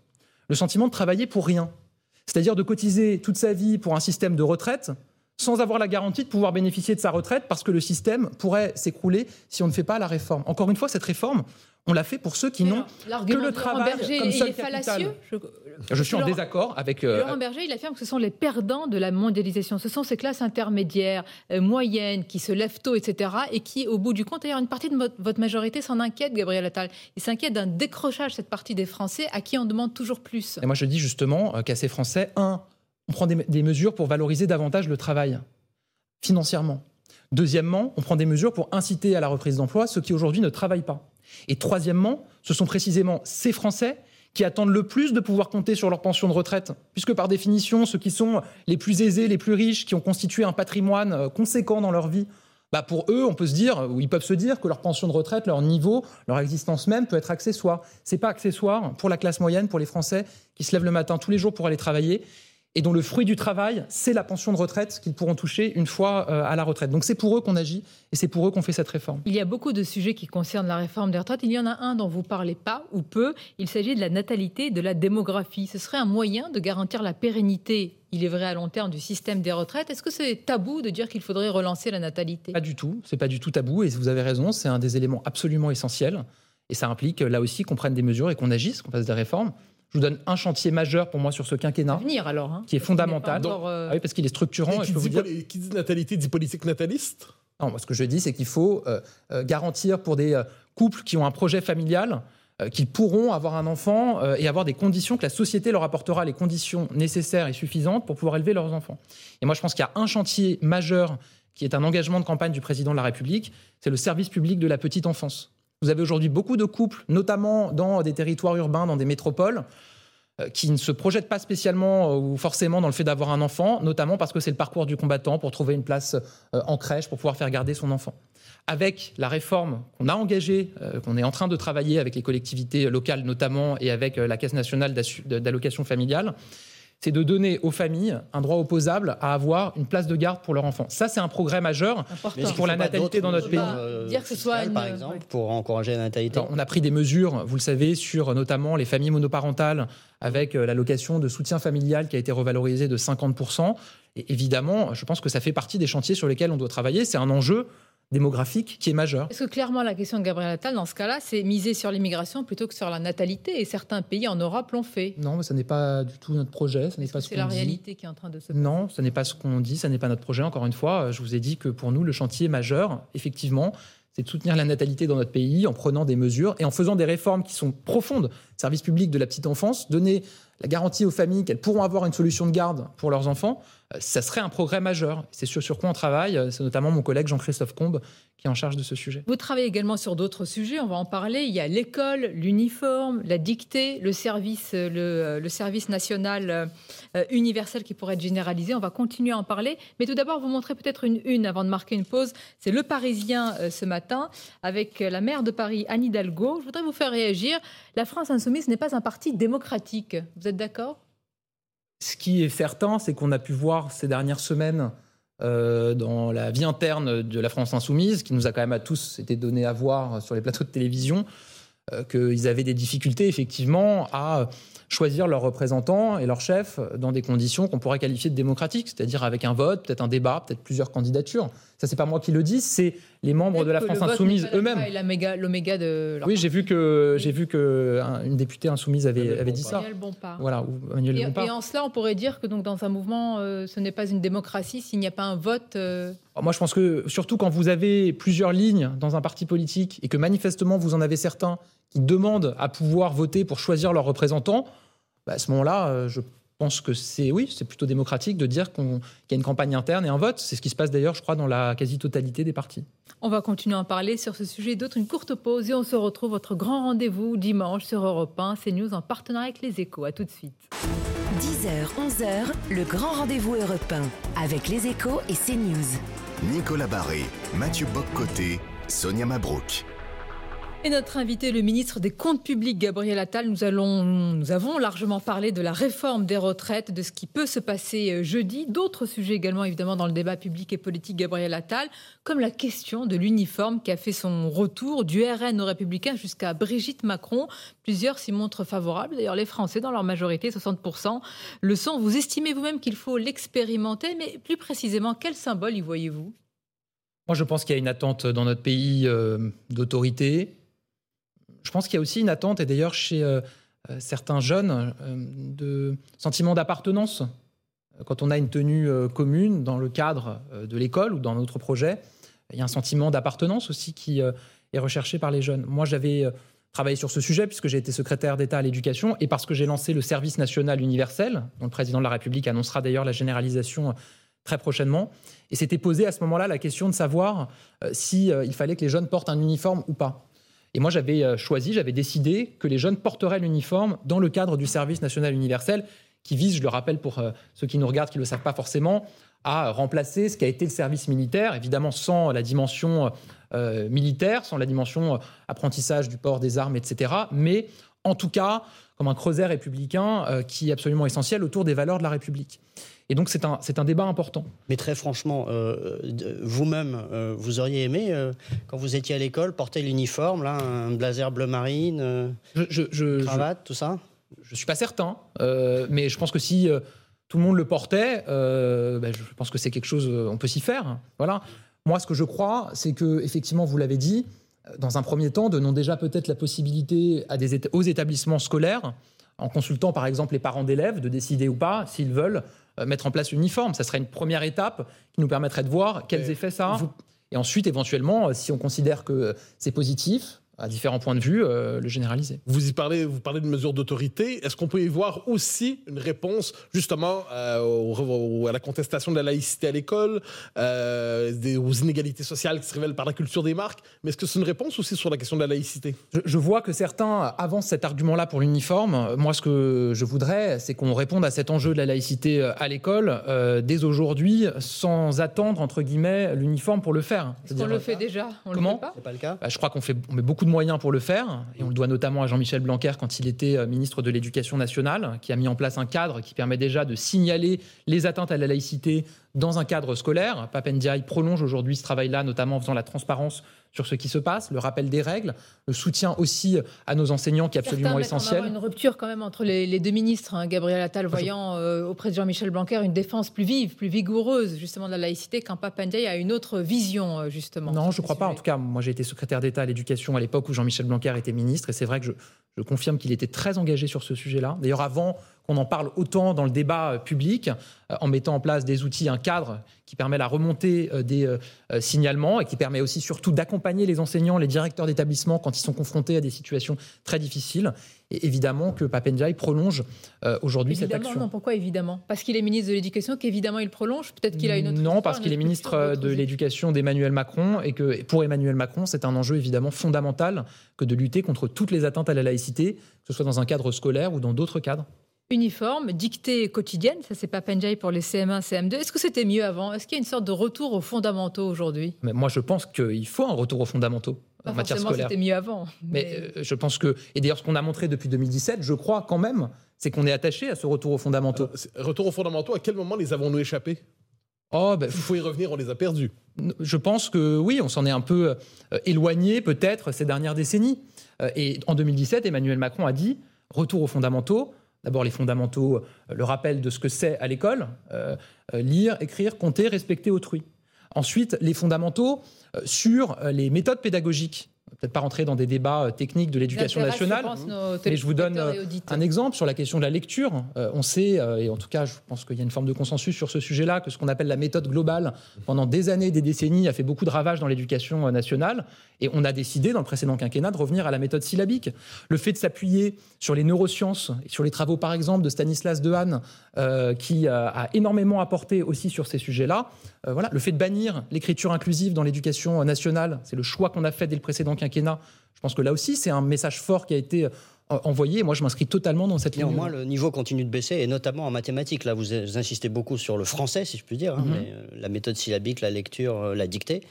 le sentiment de travailler pour rien c'est-à-dire de cotiser toute sa vie pour un système de retraite sans avoir la garantie de pouvoir bénéficier de sa retraite parce que le système pourrait s'écrouler si on ne fait pas la réforme. Encore une fois, cette réforme, on l'a fait pour ceux qui n'ont que le travail Berger, comme seul capital. Je, je suis en désaccord avec. Euh, Laurent Berger, il affirme que ce sont les perdants de la mondialisation. Ce sont ces classes intermédiaires, euh, moyennes, qui se lèvent tôt, etc., et qui, au bout du compte, d'ailleurs, une partie de votre majorité s'en inquiète, Gabriel Attal. Il s'inquiète d'un décrochage cette partie des Français à qui on demande toujours plus. Et moi, je dis justement euh, qu'à ces Français, un, on prend des, des mesures pour valoriser davantage le travail financièrement. Deuxièmement, on prend des mesures pour inciter à la reprise d'emploi ceux qui aujourd'hui ne travaillent pas. Et troisièmement, ce sont précisément ces Français qui attendent le plus de pouvoir compter sur leur pension de retraite, puisque par définition, ceux qui sont les plus aisés, les plus riches, qui ont constitué un patrimoine euh, conséquent dans leur vie, bah pour eux, on peut se dire, ou ils peuvent se dire que leur pension de retraite, leur niveau, leur existence même peut être accessoire. C'est pas accessoire pour la classe moyenne, pour les Français qui se lèvent le matin tous les jours pour aller travailler. Et dont le fruit du travail, c'est la pension de retraite qu'ils pourront toucher une fois euh, à la retraite. Donc c'est pour eux qu'on agit et c'est pour eux qu'on fait cette réforme. Il y a beaucoup de sujets qui concernent la réforme des retraites. Il y en a un dont vous parlez pas ou peu. Il s'agit de la natalité, de la démographie. Ce serait un moyen de garantir la pérennité, il est vrai à long terme, du système des retraites. Est-ce que c'est tabou de dire qu'il faudrait relancer la natalité? Pas du tout. C'est pas du tout tabou et vous avez raison. C'est un des éléments absolument essentiels. Et ça implique là aussi qu'on prenne des mesures et qu'on agisse, qu'on fasse des réformes. Je vous donne un chantier majeur pour moi sur ce quinquennat. Venir alors, hein, qui est fondamental. euh, Ah oui, parce qu'il est structurant. Et je qui, peux vous dit, dire... qui dit natalité dit politique nataliste? Non, moi, ce que je dis, c'est qu'il faut euh, euh, garantir pour des euh, couples qui ont un projet familial qu'ils pourront avoir un enfant et avoir des conditions, que la société leur apportera les conditions nécessaires et suffisantes pour pouvoir élever leurs enfants. Et moi, je pense qu'il y a un chantier majeur qui est un engagement de campagne du président de la République, c'est le service public de la petite enfance. Vous avez aujourd'hui beaucoup de couples, notamment dans des territoires urbains, dans des métropoles, euh, qui ne se projettent pas spécialement euh, ou forcément dans le fait d'avoir un enfant, notamment parce que c'est le parcours du combattant pour trouver une place euh, en crèche, pour pouvoir faire garder son enfant. Avec la réforme qu'on a engagée, qu'on est en train de travailler avec les collectivités locales notamment et avec la Caisse nationale d'allocation familiale, c'est de donner aux familles un droit opposable à avoir une place de garde pour leur enfant. Ça, c'est un progrès majeur. pour la natalité dans notre pays. Dire que ce soit fiscales, une- par exemple, pour encourager la natalité. Alors, on a pris des mesures, vous le savez, sur notamment les familles monoparentales avec euh, l'allocation de soutien familial qui a été revalorisée de 50%. Et évidemment, je pense que ça fait partie des chantiers sur lesquels on doit travailler. C'est un enjeu démographique qui est majeur. Est-ce que clairement la question de Gabriel Attal, dans ce cas-là, c'est miser sur l'immigration plutôt que sur la natalité Et certains pays en Europe l'ont fait. Non, mais ça n'est pas du tout notre projet. Ce n'est pas ce c'est la dit. réalité qui est en train de se passer? Non, ce n'est pas ce qu'on dit, ce n'est pas notre projet. Encore une fois, je vous ai dit que pour nous, le chantier majeur, effectivement, c'est de soutenir la natalité dans notre pays en prenant des mesures et en faisant des réformes qui sont profondes. Service public de la petite enfance, donner la garantie aux familles qu'elles pourront avoir une solution de garde pour leurs enfants, euh, ça serait un progrès majeur. C'est sur, sur quoi on travaille. euh, C'est notamment mon collègue Jean-Christophe Combe qui est en charge de ce sujet. Vous travaillez également sur d'autres sujets, on va en parler. Il y a l'école, l'uniforme, la dictée, le service, euh, le, euh, le service national euh, universel qui pourrait être généralisé. On va continuer à en parler. Mais tout d'abord, vous montrer peut-être une une avant de marquer une pause. C'est Le Parisien euh, ce matin avec la maire de Paris, Anne Hidalgo. Je voudrais vous faire réagir. La France insoumise n'est pas un parti démocratique. Vous êtes d'accord? Ce qui est certain, c'est qu'on a pu voir ces dernières semaines euh, dans la vie interne de la France insoumise, qui nous a quand même à tous été donné à voir sur les plateaux de télévision, euh, qu'ils avaient des difficultés effectivement à choisir leurs représentants et leurs chefs dans des conditions qu'on pourrait qualifier de démocratiques, c'est-à-dire avec un vote, peut-être un débat, peut-être plusieurs candidatures. Ça, c'est pas moi qui le dis, c'est les membres de la France insoumise eux-mêmes. l'oméga- de leur Oui, j'ai vu que j'ai vu que un- une députée insoumise avait, avait dit ça. Daniel Bompard. Voilà, ou Emmanuel Et, Bompard. et en cela, on pourrait dire que donc dans un mouvement, euh, ce n'est pas une démocratie s'il n'y a pas un vote. euh, Moi, je pense que surtout quand vous avez plusieurs lignes dans un parti politique et que manifestement vous en avez certains qui demandent à pouvoir voter pour choisir leurs représentants, bah, à ce moment-là, euh, je pense que c'est oui, c'est plutôt démocratique de dire qu'il y a une campagne interne et un vote. C'est ce qui se passe d'ailleurs, je crois, dans la quasi-totalité des partis. On va continuer à en parler sur ce sujet et d'autres. Une courte pause et on se retrouve votre grand rendez-vous dimanche sur Europe 1, CNews en partenariat avec les Échos. À tout de suite. 10h, 11h, le grand rendez-vous européen avec les échos et CNews. Nicolas Barré, Mathieu Boccoté, Sonia Mabrouk. Et notre invité, le ministre des Comptes publics, Gabriel Attal, nous, avons largement parlé de la réforme des retraites, de ce qui peut se passer euh, jeudi. D'autres sujets également, évidemment, dans le débat public et politique, Gabriel Attal, comme la question de l'uniforme qui a fait son retour du RN aux Républicains jusqu'à Brigitte Macron. Plusieurs s'y montrent favorables. D'ailleurs, les Français, dans leur majorité, 60%, le sont. Vous estimez vous-même qu'il faut l'expérimenter, mais plus précisément, quel symbole y voyez-vous? Moi, je pense qu'il y a une attente dans notre pays euh, d'autorité. Je pense qu'il y a aussi une attente, et d'ailleurs chez euh, euh, certains jeunes, euh, de sentiment d'appartenance. Quand on a une tenue commune dans le cadre de l'école ou dans notre projet, il y a un sentiment d'appartenance aussi qui est recherché par les jeunes. Moi, j'avais travaillé sur ce sujet puisque j'ai été secrétaire d'État à l'éducation et parce que j'ai lancé le service national universel, dont le président de la République annoncera d'ailleurs la généralisation très prochainement. Et s'était posé à ce moment-là la question de savoir euh, si il fallait que les jeunes portent un uniforme ou pas. Et moi, j'avais euh, choisi, j'avais décidé que les jeunes porteraient l'uniforme dans le cadre du service national universel, qui vise, je le rappelle pour euh, ceux qui nous regardent, qui ne le savent pas forcément, à remplacer ce qui a été le service militaire, évidemment sans la dimension euh, militaire, sans la dimension apprentissage du port des armes, etc. Mais en tout cas, comme un creuset républicain qui est absolument essentiel autour des valeurs de la République. Et donc c'est un, c'est un débat important. Mais très franchement, euh, vous-même, euh, vous auriez aimé, euh, quand vous étiez à l'école, porter l'uniforme, là, un blazer bleu marine, Je, je, je- je- cravate, tout ça? Je suis pas certain, mais je pense que si tout le monde le portait, ben, je pense que c'est quelque chose, on peut s'y faire. Voilà. Moi, ce que je crois, c'est que effectivement, vous l'avez dit, dans un premier temps, donnons déjà peut-être la possibilité à des aux établissements scolaires, en consultant par exemple les parents d'élèves, de décider ou pas s'ils veulent mettre en place l'uniforme. Ça serait une première étape qui nous permettrait de voir quels effets ça a. Et ensuite, éventuellement, euh, si on considère que c'est positif, à différents points de vue, euh, le généraliser. Vous y parlez, vous parlez de mesures d'autorité. Est-ce qu'on peut y voir aussi une réponse justement euh, au- au- à la contestation de la laïcité à l'école, euh, des- aux inégalités sociales qui se révèlent par la culture des marques? Mais est-ce que c'est une réponse aussi sur la question de la laïcité? Je, je vois que certains avancent cet argument-là pour l'uniforme. Moi, ce que je voudrais, c'est qu'on réponde à cet enjeu de la laïcité à l'école euh, dès aujourd'hui, sans attendre, entre guillemets, l'uniforme pour le faire. On C'est-à-dire, le fait déjà? On le Comment fait pas? C'est pas le cas? Bah, je crois qu'on fait, on met beaucoup de moyens pour le faire, et on le doit notamment à Jean-Michel Blanquer quand il était euh, ministre de l'Éducation nationale, qui a mis en place un cadre qui permet déjà de signaler les atteintes à la laïcité dans un cadre scolaire. Papendiaï prolonge aujourd'hui ce travail-là, notamment en faisant la transparence sur ce qui se passe, le rappel des règles, le soutien aussi à nos enseignants qui est absolument Certains mettent en essentiel. avant une rupture quand même entre les, les deux ministres. hein. Gabriel Attal voyant euh, auprès de Jean-Michel Blanquer une défense plus vive, plus vigoureuse justement de la laïcité, quand Papandiaï a une autre vision euh, justement. Non, je ne crois pas. En tout cas, moi, j'ai été secrétaire d'État à l'éducation à l'époque où Jean-Michel Blanquer était ministre, et c'est vrai que je, je confirme qu'il était très engagé sur ce sujet-là. D'ailleurs, avant qu'on en parle autant dans le débat euh, public, euh, en mettant en place des outils, un cadre qui permet la remontée euh, des signalements et qui permet aussi surtout d'accompagner les enseignants, les directeurs d'établissement quand ils sont confrontés à des situations très difficiles. Et évidemment que Papendiaï prolonge aujourd'hui cette Évidemment, action. non, pourquoi évidemment? Parce qu'il est ministre de l'Éducation, qu'évidemment il prolonge? Peut-être qu'il a une autre. Non, histoire, parce qu'il est ministre de l'Éducation d'Emmanuel Macron et que pour Emmanuel Macron, c'est un enjeu évidemment fondamental que de lutter contre toutes les atteintes à la laïcité, que ce soit dans un cadre scolaire ou dans d'autres cadres. Uniforme, dictée quotidienne, ça c'est pas Penjai pour les CM1, CM2. Est-ce que c'était mieux avant? Est-ce qu'il y a une sorte de retour aux fondamentaux aujourd'hui? Mais moi, je pense qu'il faut un retour aux fondamentaux Pas en matière forcément scolaire. c'était mieux avant. Mais euh, je pense que, et d'ailleurs, ce qu'on a montré depuis 2017, je crois quand même, c'est qu'on est attaché à ce retour aux fondamentaux. Retour aux fondamentaux, à quel moment les avons-nous échappés? Oh, ben, Il faut y revenir, on les a perdus. Je pense que oui, on s'en est un peu euh, éloigné peut-être ces dernières décennies. Euh, Et en 2017, Emmanuel Macron a dit retour aux fondamentaux. D'abord les fondamentaux, euh, le rappel de ce que c'est à l'école, euh, euh, lire, écrire, compter, respecter autrui. Ensuite, les fondamentaux sur les méthodes pédagogiques. Peut-être pas rentrer dans des débats euh, techniques de l'éducation nationale. Mais je vous donne euh, un exemple sur la question de la lecture. Euh, on sait, et en tout cas, je pense qu'il y a une forme de consensus sur ce sujet-là, que ce qu'on appelle la méthode globale, pendant des années, des décennies, a fait beaucoup de ravages dans l'éducation nationale. Et on a décidé, dans le précédent quinquennat, de revenir à la méthode syllabique. Le fait de s'appuyer sur les neurosciences, sur les travaux, par exemple, de Stanislas Dehaene, euh, qui euh, a énormément apporté aussi sur ces sujets-là. Euh, voilà. Le fait de bannir l'écriture inclusive dans l'éducation nationale, c'est le choix qu'on a fait dès le précédent quinquennat. Je pense que là aussi, c'est un message fort qui a été euh, envoyé. Moi, je m'inscris totalement dans cette ligne. Néanmoins, le niveau continue de baisser, et notamment en mathématiques. Là, vous, insistez beaucoup sur le français, si je puis dire, hein, Mhm. mais, euh, la méthode syllabique, la lecture, euh, la dictée.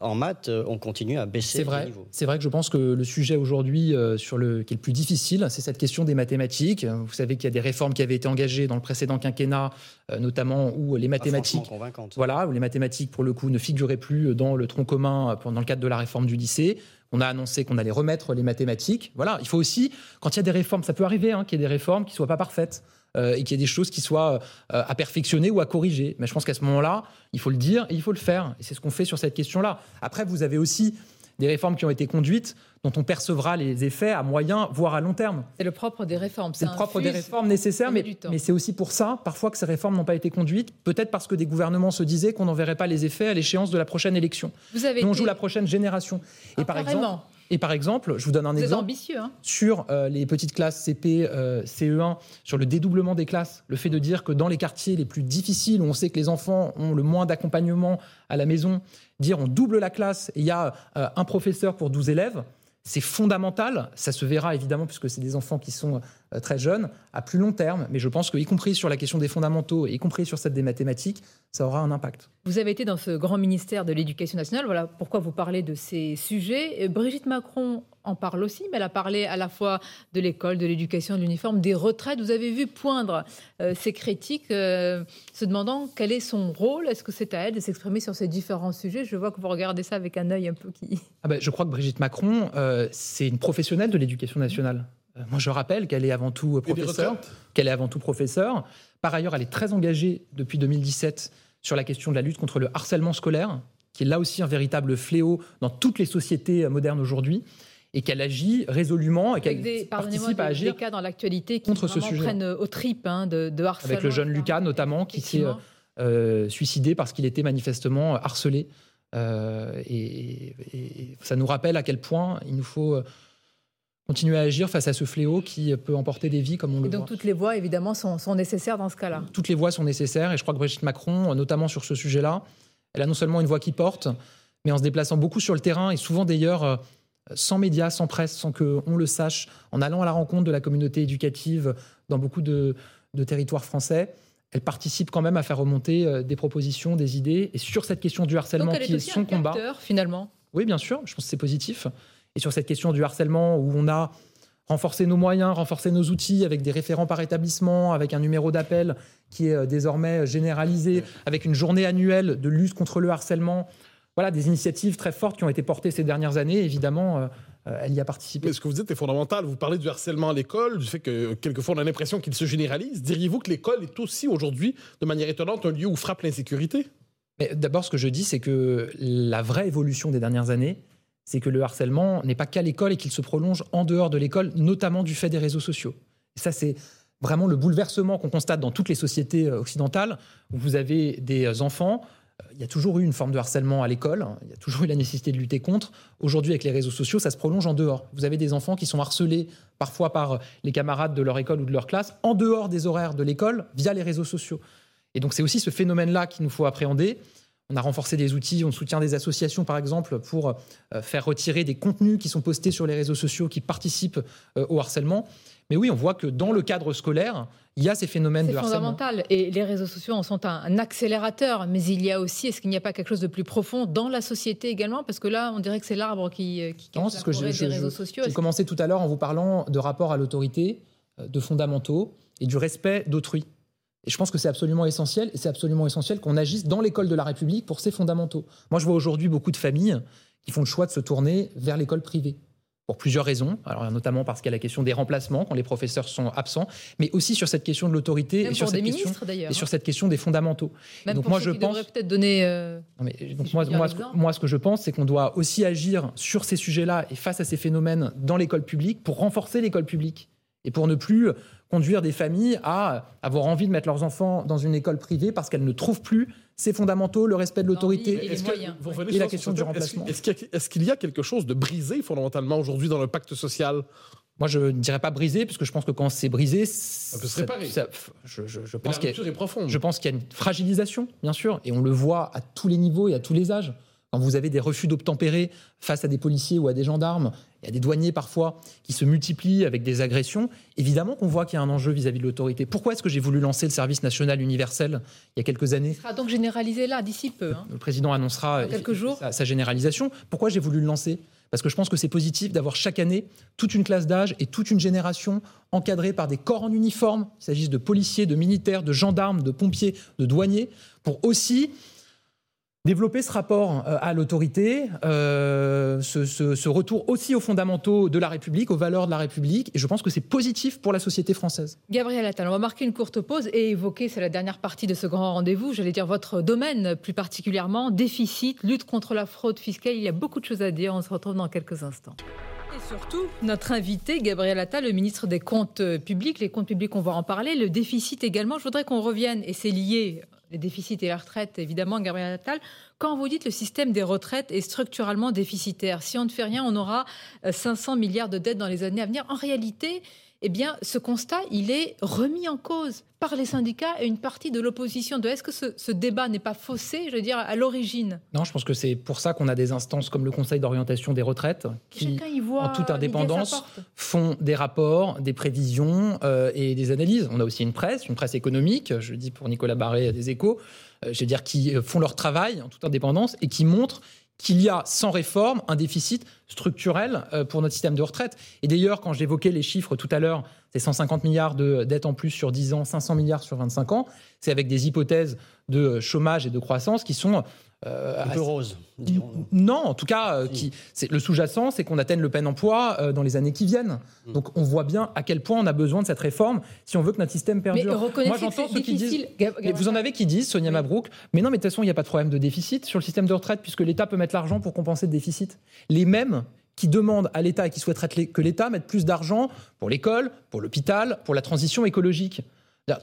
En maths, on continue à baisser C'est le vrai. niveau. C'est vrai que je pense que le sujet aujourd'hui euh, sur le qui est le plus difficile, c'est cette question des mathématiques. Vous savez qu'il y a des réformes qui avaient été engagées dans le précédent quinquennat, euh, notamment où les mathématiques convaincante. Voilà, où les mathématiques, pour le coup, ne figuraient plus dans le tronc commun pendant le cadre de la réforme du lycée. On a annoncé qu'on allait remettre les mathématiques. Voilà, il faut aussi, quand il y a des réformes, ça peut arriver hein, qu'il y ait des réformes qui ne soient pas parfaites euh, et qu'il y ait des choses qui soient euh, à perfectionner ou à corriger. Mais je pense qu'à ce moment-là, il faut le dire et il faut le faire. Et c'est ce qu'on fait sur cette question-là. Après, vous avez aussi des réformes qui ont été conduites dont on percevra les effets à moyen, voire à long terme. C'est le propre des réformes. C'est le propre des réformes nécessaires, mais, c'est aussi pour ça, parfois, que ces réformes n'ont pas été conduites, peut-être parce que des gouvernements se disaient qu'on n'en verrait pas les effets à l'échéance de la prochaine élection. Vous avez Nous, on été- joue la prochaine génération. Et, Ah, par carrément. exemple, et par exemple, je vous donne un Vous exemple ambitieux. Hein sur euh, les petites classes CP, euh, CE1, sur le dédoublement des classes, le fait de dire que dans les quartiers les plus difficiles, où on sait que les enfants ont le moins d'accompagnement à la maison, dire on double la classe et il y a euh, un professeur pour 12 élèves, c'est fondamental. Ça se verra évidemment puisque c'est des enfants qui sont très jeunes, à plus long terme. Mais je pense qu'y compris sur la question des fondamentaux, y compris sur celle des mathématiques, ça aura un impact. Vous avez été dans ce grand ministère de l'Éducation nationale. Voilà pourquoi vous parlez de ces sujets. Brigitte Macron en parle aussi, mais elle a parlé à la fois de l'école, de l'éducation, de l'uniforme, des retraites. Vous avez vu poindre euh, ces critiques, euh, se demandant quel est son rôle. Est-ce que c'est à elle de s'exprimer sur ces différents sujets? Je vois que vous regardez ça avec un œil un peu qui. Ah ben, je crois que Brigitte Macron, euh, c'est une professionnelle de l'éducation nationale. Moi, je rappelle qu'elle est avant tout professeur. Qu'elle est avant tout professeur. Par ailleurs, elle est très engagée depuis 2017 sur la question de la lutte contre le harcèlement scolaire, qui est là aussi un véritable fléau dans toutes les sociétés modernes aujourd'hui et qu'elle agit résolument et qu'elle participe à agir. Des cas dans l'actualité qui contre ce sujet. prennent au tripes hein, de, harcèlement. Avec le jeune Lucas notamment qui s'est euh, suicidé parce qu'il était manifestement harcelé. Euh, et, ça nous rappelle à quel point il nous faut euh, continuer à agir face à ce fléau qui peut emporter des vies comme on le donc voit. toutes les voix évidemment sont, sont nécessaires dans ce cas-là. Toutes les voix sont nécessaires et je crois que Brigitte Macron, notamment sur ce sujet-là, elle a non seulement une voix qui porte, mais en se déplaçant beaucoup sur le terrain et souvent d'ailleurs sans médias, sans presse, sans qu'on le sache, en allant à la rencontre de la communauté éducative dans beaucoup de, territoires français, elle participe quand même à faire remonter euh, des propositions, des idées. Et sur cette question du harcèlement, qui est son un combat. finalement. Oui, bien sûr, je pense que c'est positif. Et sur cette question du harcèlement, où on a renforcé nos moyens, renforcé nos outils avec des référents par établissement, avec un numéro d'appel qui est euh, désormais généralisé, avec une journée annuelle de lutte contre le harcèlement, voilà, des initiatives très fortes qui ont été portées ces dernières années. Évidemment, euh, euh, elle y a participé. Mais ce que vous dites est fondamental. Vous parlez du harcèlement à l'école, du fait que quelquefois on a l'impression qu'il se généralise. Diriez-vous que l'école est aussi aujourd'hui, de manière étonnante, un lieu où frappe l'insécurité? D'abord, ce que je dis, c'est que la vraie évolution des dernières années, c'est que le harcèlement n'est pas qu'à l'école et qu'il se prolonge en dehors de l'école, notamment du fait des réseaux sociaux. Et ça, c'est vraiment le bouleversement qu'on constate dans toutes les sociétés euh, occidentales, où vous avez des enfants il y a toujours eu une forme de harcèlement à l'école, hein. il y a toujours eu la nécessité de lutter contre. Aujourd'hui, avec les réseaux sociaux, ça se prolonge en dehors. Vous avez des enfants qui sont harcelés parfois par les camarades de leur école ou de leur classe, en dehors des horaires de l'école, via les réseaux sociaux. Et donc c'est aussi ce phénomène-là qu'il nous faut appréhender. On a renforcé des outils, on soutient des associations par exemple pour euh, faire retirer des contenus qui sont postés sur les réseaux sociaux qui participent euh, au harcèlement. Mais oui, on voit que dans le cadre scolaire, il y a ces phénomènes de harcèlement. C'est fondamental. Et les réseaux sociaux en sont un, accélérateur. Mais il y a aussi, est-ce qu'il n'y a pas quelque chose de plus profond dans la société également? Parce que là, on dirait que c'est l'arbre qui, euh, qui cache ce que des réseaux sociaux. J'ai commencé tout à l'heure en vous parlant de rapport à l'autorité, de fondamentaux et du respect d'autrui. Et je pense que c'est absolument essentiel, et c'est absolument essentiel qu'on agisse dans l'école de la République pour ces fondamentaux. Moi, je vois aujourd'hui beaucoup de familles qui font le choix de se tourner vers l'école privée pour plusieurs raisons, alors notamment parce qu'il y a la question des remplacements quand les professeurs sont absents, mais aussi sur cette question de l'autorité et sur cette question et sur hein. cette question des fondamentaux. Même donc moi je pense peut-être donner. Euh, donc moi, moi, ce, moi, ce que je pense, c'est qu'on doit aussi agir sur ces sujets-là et face à ces phénomènes dans l'école publique pour renforcer l'école publique et pour ne plus conduire des familles à avoir envie de mettre leurs enfants dans une école privée parce qu'elles ne trouvent plus ces fondamentaux, le respect de l'autorité et, la question du remplacement. Est-ce qu'il y, a quelque chose de brisé fondamentalement aujourd'hui dans le pacte social? Moi, je ne dirais pas brisé, parce que je pense que quand c'est brisé, ça peut se réparer. je, je, pense qu'il est profonde. Je pense qu'il y a une fragilisation, bien sûr, et on le voit à tous les niveaux et à tous les âges. Quand vous avez des refus d'obtempérer face à des policiers ou à des gendarmes, il y a des douaniers parfois qui se multiplient avec des agressions, évidemment qu'on voit qu'il y a un enjeu vis-à-vis de l'autorité. Pourquoi est-ce que j'ai voulu lancer le service national universel il y a quelques années Il sera donc généralisé là, d'ici peu. Hein. Le président annoncera quelques jours. Sa, généralisation. Pourquoi j'ai voulu le lancer? Parce que je pense que c'est positif d'avoir chaque année toute une classe d'âge et toute une génération encadrée par des corps en uniforme, qu'il s'agisse de policiers, de militaires, de gendarmes, de pompiers, de douaniers, pour aussi développer ce rapport euh, à l'autorité, euh, ce, retour aussi aux fondamentaux de la République, aux valeurs de la République. Et je pense que c'est positif pour la société française. Gabriel Attal, on va marquer une courte pause et évoquer, c'est la dernière partie de ce grand rendez-vous, j'allais dire votre domaine plus particulièrement, déficit, lutte contre la fraude fiscale. Il y a beaucoup de choses à dire. On se retrouve dans quelques instants. Et surtout, notre invité, Gabriel Attal, le ministre des Comptes publics. Les comptes publics, on va en parler. Le déficit également. Je voudrais qu'on revienne, et c'est lié les déficits et la retraite, évidemment, Gabriel Attal, Quand vous dites le système des retraites est structurellement déficitaire, si on ne fait rien, on aura 500 milliards de dettes dans les années à venir. En réalité, eh bien, ce constat, il est remis en cause par les syndicats et une partie de l'opposition. Est-ce que ce, débat n'est pas faussé, je veux dire, à l'origine? Non, je pense que c'est pour ça qu'on a des instances comme le Conseil d'orientation des retraites qui, en toute indépendance, font des rapports, des prévisions euh, et des analyses. On a aussi une presse, une presse économique, je dis pour Nicolas Barré des Échos, euh, je veux dire, qui font leur travail en toute indépendance et qui montrent qu'il y a sans réforme un déficit structurel euh, pour notre système de retraite. Et d'ailleurs, quand j'évoquais les chiffres tout à l'heure, c'est 150 milliards de dettes en plus sur 10 ans, 500 milliards sur 25 ans, c'est avec des hypothèses de chômage et de croissance qui sont un peu rose, Non, en tout cas, euh, qui, c'est, le sous-jacent, c'est qu'on atteigne le plein emploi euh, dans les années qui viennent. Mm. Donc on voit bien à quel point on a besoin de cette réforme si on veut que notre système perdure. Moi, j'entends ceux qui disent. vous en avez qui disent, Sonia Mabrouk, mais non, mais de toute façon, il n'y a pas de problème de déficit sur le système de retraite puisque l'État peut mettre l'argent pour compenser le déficit. Les mêmes qui demandent à l'État et qui souhaiteraient que l'État mette plus d'argent pour l'école, pour l'hôpital, pour la transition écologique.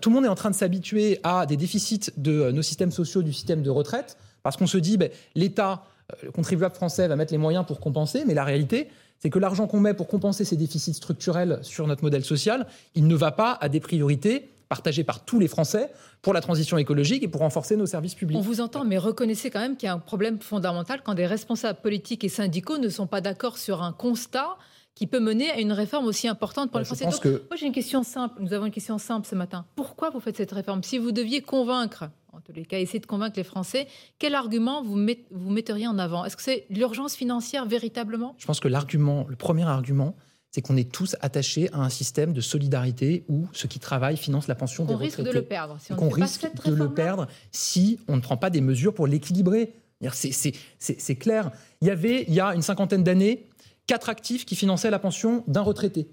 Tout le monde est en train de s'habituer à des déficits de nos systèmes sociaux, du système de retraite. Parce qu'on se dit, ben, l'État, euh, le contribuable français va mettre les moyens pour compenser, mais la réalité, c'est que l'argent qu'on met pour compenser ces déficits structurels sur notre modèle social, il ne va pas à des priorités partagées par tous les Français pour la transition écologique et pour renforcer nos services publics. On vous entend, mais reconnaissez quand même qu'il y a un problème fondamental quand des responsables politiques et syndicaux ne sont pas d'accord sur un constat qui peut mener à une réforme aussi importante pour les Français. Donc, Moi, j'ai une question simple. Nous avons une question simple ce matin. Pourquoi vous faites cette réforme? Si vous deviez convaincre en tous les cas, essayer de convaincre les Français. Quel argument vous, vous metteriez en avant? Est-ce que c'est l'urgence financière véritablement? Je pense que l'argument, le premier argument, c'est qu'on est tous attachés à un système de solidarité où ceux qui travaillent financent la pension des retraités. On risque de le perdre. Si on, risque de le perdre si on ne prend pas des mesures pour l'équilibrer. C'est clair. Il y avait, il y a une cinquantaine d'années, quatre actifs qui finançaient la pension d'un retraité.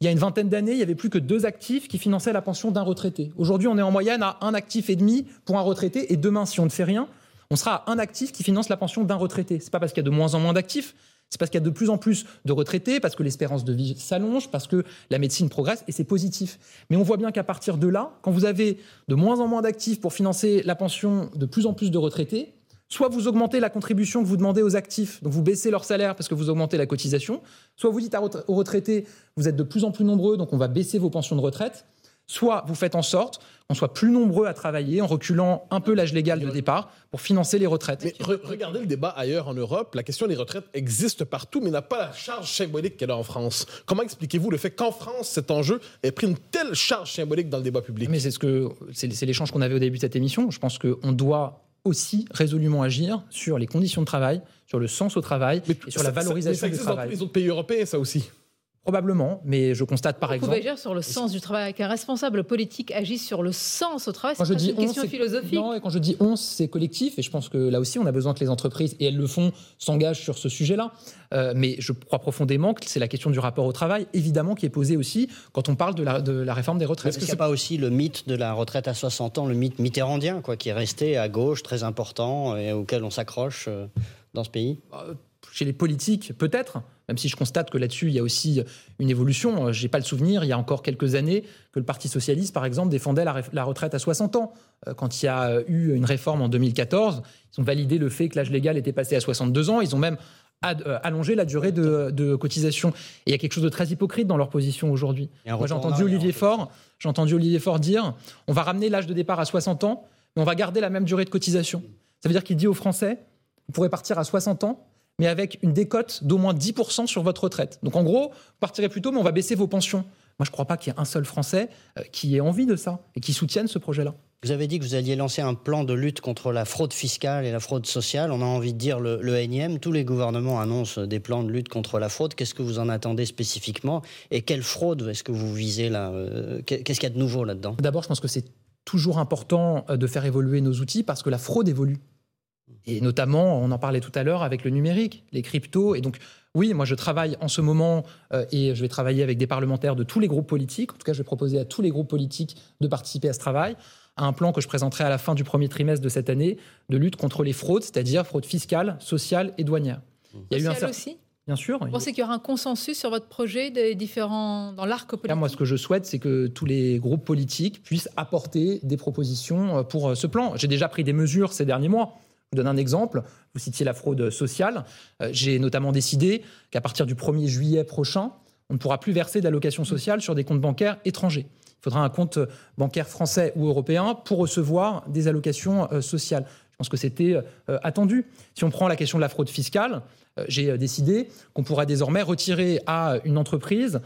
Il y a une vingtaine d'années, il n'y avait plus que deux actifs qui finançaient la pension d'un retraité. Aujourd'hui, on est en moyenne à un actif et demi pour un retraité. Et demain, si on ne fait rien, on sera à un actif qui finance la pension d'un retraité. C'est pas parce qu'il y a de moins en moins d'actifs, c'est parce qu'il y a de plus en plus de retraités, parce que l'espérance de vie s'allonge, parce que la médecine progresse, et c'est positif. Mais on voit bien qu'à partir de là, quand vous avez de moins en moins d'actifs pour financer la pension de plus en plus de retraités, Soit vous augmentez la contribution que vous demandez aux actifs, donc vous baissez leur salaire parce que vous augmentez la cotisation. Soit vous dites aux retraités, vous êtes de plus en plus nombreux, donc on va baisser vos pensions de retraite. Soit vous faites en sorte qu'on soit plus nombreux à travailler en reculant un peu l'âge légal de départ pour financer les retraites. Mais regardez le débat ailleurs en Europe. La question des retraites existe partout, mais n'a pas la charge symbolique qu'elle a en France. Comment expliquez-vous le fait qu'en France, cet enjeu ait pris une telle charge symbolique dans le débat public? Mais c'est ce que c'est l'échange qu'on avait au début de cette émission. Je pense qu'on doit aussi résolument agir sur les conditions de travail, sur le sens au travail et sur la valorisation ça, du travail. dans tous les autres pays européens, ça aussi. Probablement, mais je constate par exemple. Vous pouvez agir sur le sens du travail, qu'un responsable politique agisse sur le sens au travail, c'est une question philosophique. Non, et quand je dis on, c'est collectif, et je pense que là aussi, on a besoin que les entreprises, et elles le font, s'engagent sur ce sujet-là. Euh, mais je crois profondément que c'est la question du rapport au travail, évidemment, qui est posée aussi quand on parle de la, de la réforme des retraites. Est-ce que c'est pas aussi le mythe de la retraite à 60 ans, le mythe mitterrandien, quoi, qui est resté à gauche, très important, et auquel on s'accroche euh, dans ce pays? Euh, Chez les politiques, peut-être même si je constate que là-dessus, il y a aussi une évolution. Je n'ai pas le souvenir, il y a encore quelques années, que le Parti socialiste, par exemple, défendait la, retraite à 60 ans. Euh, quand il y a eu une réforme en 2014, ils ont validé le fait que l'âge légal était passé à 62 ans. Ils ont même euh, allongé la durée de, cotisation. Et il y a quelque chose de très hypocrite dans leur position aujourd'hui. Moi, j'ai entendu Olivier Faure, j'ai entendu Olivier Faure dire on va ramener l'âge de départ à 60 ans, mais on va garder la même durée de cotisation. Ça veut dire qu'il dit aux Français vous pourrez partir à 60 ans, mais avec une décote d'au moins 10% sur votre retraite. Donc en gros, vous partirez plus tôt, mais on va baisser vos pensions. Moi, je ne crois pas qu'il y ait un seul Français euh, qui ait envie de ça et qui soutienne ce projet-là. Vous avez dit que vous alliez lancer un plan de lutte contre la fraude fiscale et la fraude sociale. On a envie de dire le, le énième. Tous les gouvernements annoncent des plans de lutte contre la fraude. Qu'est-ce que vous en attendez spécifiquement Et quelle fraude est-ce que vous visez là euh, Qu'est-ce qu'il y a de nouveau là-dedans? D'abord, je pense que c'est toujours important euh, de faire évoluer nos outils parce que la fraude évolue. Et notamment, on en parlait tout à l'heure avec le numérique, les cryptos. Et donc, oui, moi je travaille en ce moment euh, et je vais travailler avec des parlementaires de tous les groupes politiques. En tout cas, je vais proposer à tous les groupes politiques de participer à ce travail, à un plan que je présenterai à la fin du premier trimestre de cette année de lutte contre les fraudes, c'est-à-dire fraude fiscale, sociale et douanière. Il y a eu un aussi Bien sûr. Vous pensez qu'il y aura un consensus sur votre projet des différents dans l'arc politique Moi, ce que je souhaite, c'est que tous les groupes politiques puissent apporter des propositions euh, pour euh, ce plan. J'ai déjà pris des mesures ces derniers mois Je vous donne un exemple. Vous citiez la fraude sociale. Euh, J'ai notamment décidé qu'à partir du 1er juillet prochain, on ne pourra plus verser d'allocations sociales sur des comptes bancaires étrangers. Il faudra un compte bancaire français ou européen pour recevoir des allocations euh, sociales. Je pense que c'était euh, attendu. Si on prend la question de la fraude fiscale, j'ai décidé qu'on pourra désormais retirer à une entreprise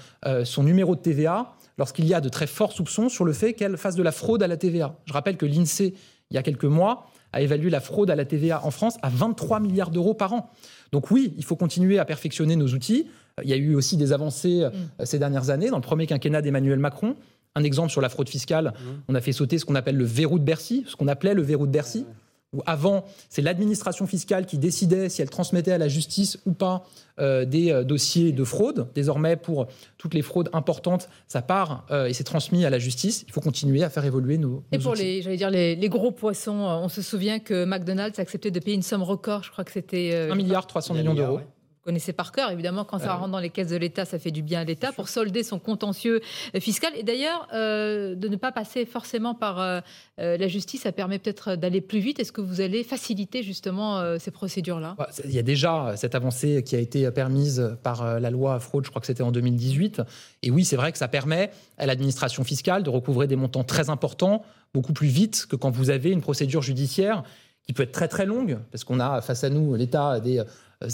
son numéro de TVA lorsqu'il y a de très forts soupçons sur le fait qu'elle fasse de la fraude à la TVA. Je rappelle que l'INSEE, il y a quelques mois, a évalué la fraude à la TVA en France à 23 milliards d'euros par an. Donc oui, il faut continuer à perfectionner nos outils. Il y a eu aussi des avancées euh, ces dernières années. Dans le premier quinquennat d'Emmanuel Macron, un exemple sur la fraude fiscale, on a fait sauter ce qu'on appelle le verrou de Bercy, ce qu'on appelait le verrou de Bercy, où avant, c'est l'administration fiscale qui décidait si elle transmettait à la justice ou pas euh, des euh, dossiers de fraude. Désormais, pour toutes les fraudes importantes, ça part euh, et c'est transmis à la justice. Il faut continuer à faire évoluer nos, Et nos pour outils. les, j'allais dire les, les gros poissons, on se souvient que McDonald's a accepté de payer une somme record. Je crois que c'était euh, 1 milliard 300 millions d'euros. Connaissez par cœur, évidemment, quand ça rentre dans les caisses de l'État, ça fait du bien à l'État pour solder son contentieux euh, fiscal. Et d'ailleurs, euh, de ne pas passer forcément par euh, euh, la justice, ça permet peut-être d'aller plus vite. Est-ce que vous allez faciliter justement euh, ces procédures-là? Bah, Il y a déjà cette avancée qui a été permise par euh, la loi fraude, je crois que c'était en 2018. Et oui, c'est vrai que ça permet à l'administration fiscale de recouvrer des montants très importants, beaucoup plus vite que quand vous avez une procédure judiciaire qui peut être très très longue, parce qu'on a face à nous l'État des euh,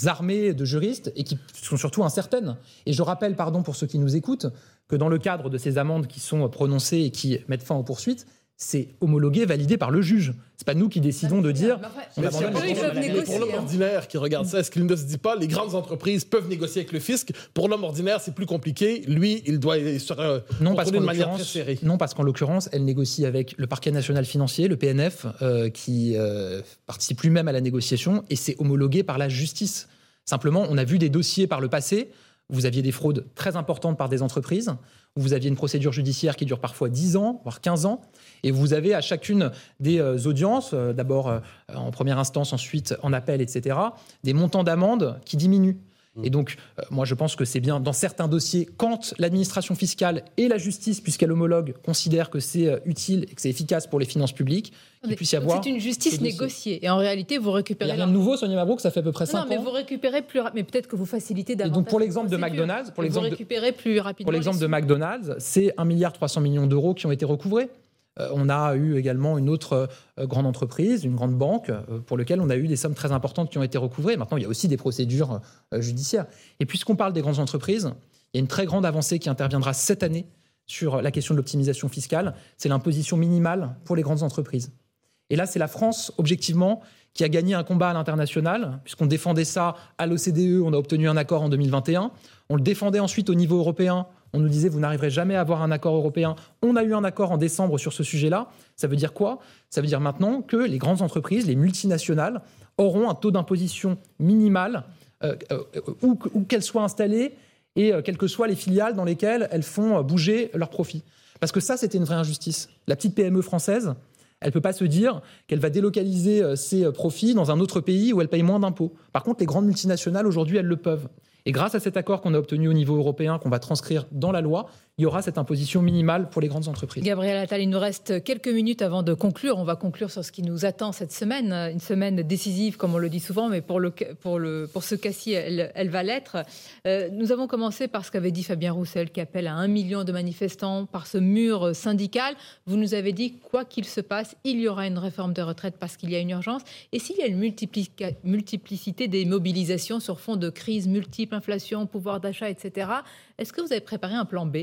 armées de juristes et qui sont surtout incertaines. Et je rappelle, pardon pour ceux qui nous écoutent, que dans le cadre de ces amendes qui sont prononcées et qui mettent fin aux poursuites, c'est homologué, validé par le juge. C'est pas nous qui décidons de dire. on Mais abandonne pour les l'homme- peuvent mais négocier, pour l'homme hein. ordinaire qui regarde ça, est-ce qu'il ne se dit pas les grandes entreprises peuvent négocier avec le fisc Pour l'homme ordinaire, c'est plus compliqué. Lui, il doit il sera Non, parce de manière très non, parce qu'en l'occurrence, elle négocie avec le parquet national financier, le PNF, euh, qui euh, participe lui-même à la négociation, et c'est homologué par la justice. Simplement, on a vu des dossiers par le passé vous aviez des fraudes très importantes par des entreprises, vous aviez une procédure judiciaire qui dure parfois 10 ans, voire 15 ans, et vous avez à chacune des euh, audiences, euh, d'abord euh, en première instance, ensuite en appel, etc., des montants d'amende qui diminuent. Et donc, euh, moi, je pense que c'est bien dans certains dossiers, quand l'administration fiscale et la justice, puisqu'elle homologue, considèrent que c'est euh, utile et que c'est efficace pour les finances publiques, qu'il puisse y avoir. C'est une justice négociée. Et en réalité, vous Il n'y récupérez a rien de nouveau, Sonia Mabrouk, ça fait à peu près Non, 5 mais ans. vous récupérez plus rapidement. Mais peut-être que vous facilitez davantage. donc, pour l'exemple de. McDonald's, pour Et l'exemple vous de- récupérez plus rapidement. Pour l'exemple de. McDonald's, c'est 1,3 milliard millions d'euros qui ont été recouvrés. Euh, on a eu également une autre euh, grande entreprise, une grande banque, euh, pour laquelle on a eu des sommes très importantes qui ont été recouvrées. Maintenant, il y a aussi des procédures judiciaires. Et puisqu'on parle des grandes entreprises, il y a une très grande avancée qui interviendra cette année sur la question de l'optimisation fiscale. C'est l'imposition minimale pour les grandes entreprises. Et là, c'est la France, objectivement, qui a gagné un combat à l'international, puisqu'on défendait ça à l'OCDE, on a obtenu un accord en 2021. On le défendait ensuite au niveau européen. On nous disait, vous n'arriverez jamais à avoir un accord européen. On a eu un accord en décembre sur ce sujet-là. Ça veut dire quoi? Ça veut dire maintenant que les grandes entreprises, les multinationales, auront un taux d'imposition minimal, euh, euh, où, que- où qu'elles soient installées et euh, quelles que soient les filiales dans lesquelles elles font bouger leurs profits. Parce que ça, c'était une vraie injustice. La petite PME française, elle ne peut pas se dire qu'elle va délocaliser ses profits dans un autre pays où elle paye moins d'impôts. Par contre, les grandes multinationales, aujourd'hui, elles le peuvent. Et grâce à cet accord qu'on a obtenu au niveau européen, qu'on va transcrire dans la loi, il y aura cette imposition minimale pour les grandes entreprises. Gabriel Attal, il nous reste quelques minutes avant de conclure. On va conclure sur ce qui nous attend cette semaine. Une semaine décisive, comme on le dit souvent, mais pour, ce cas-ci, elle, va l'être. Euh, nous avons commencé par ce qu'avait dit Fabien Roussel, qui appelle à un million de manifestants par ce mur syndical. Vous nous avez dit, quoi qu'il se passe, il y aura une réforme de retraite parce qu'il y a une urgence. Et s'il y a une multiplicité des mobilisations sur fond de crise multiple, inflation, pouvoir d'achat, etc., est-ce que vous avez préparé un plan B?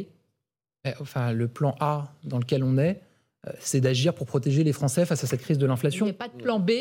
Enfin, le plan A dans lequel on est, euh, c'est d'agir pour protéger les Français face à cette crise de Il n'y l'inflation. a pas de plan B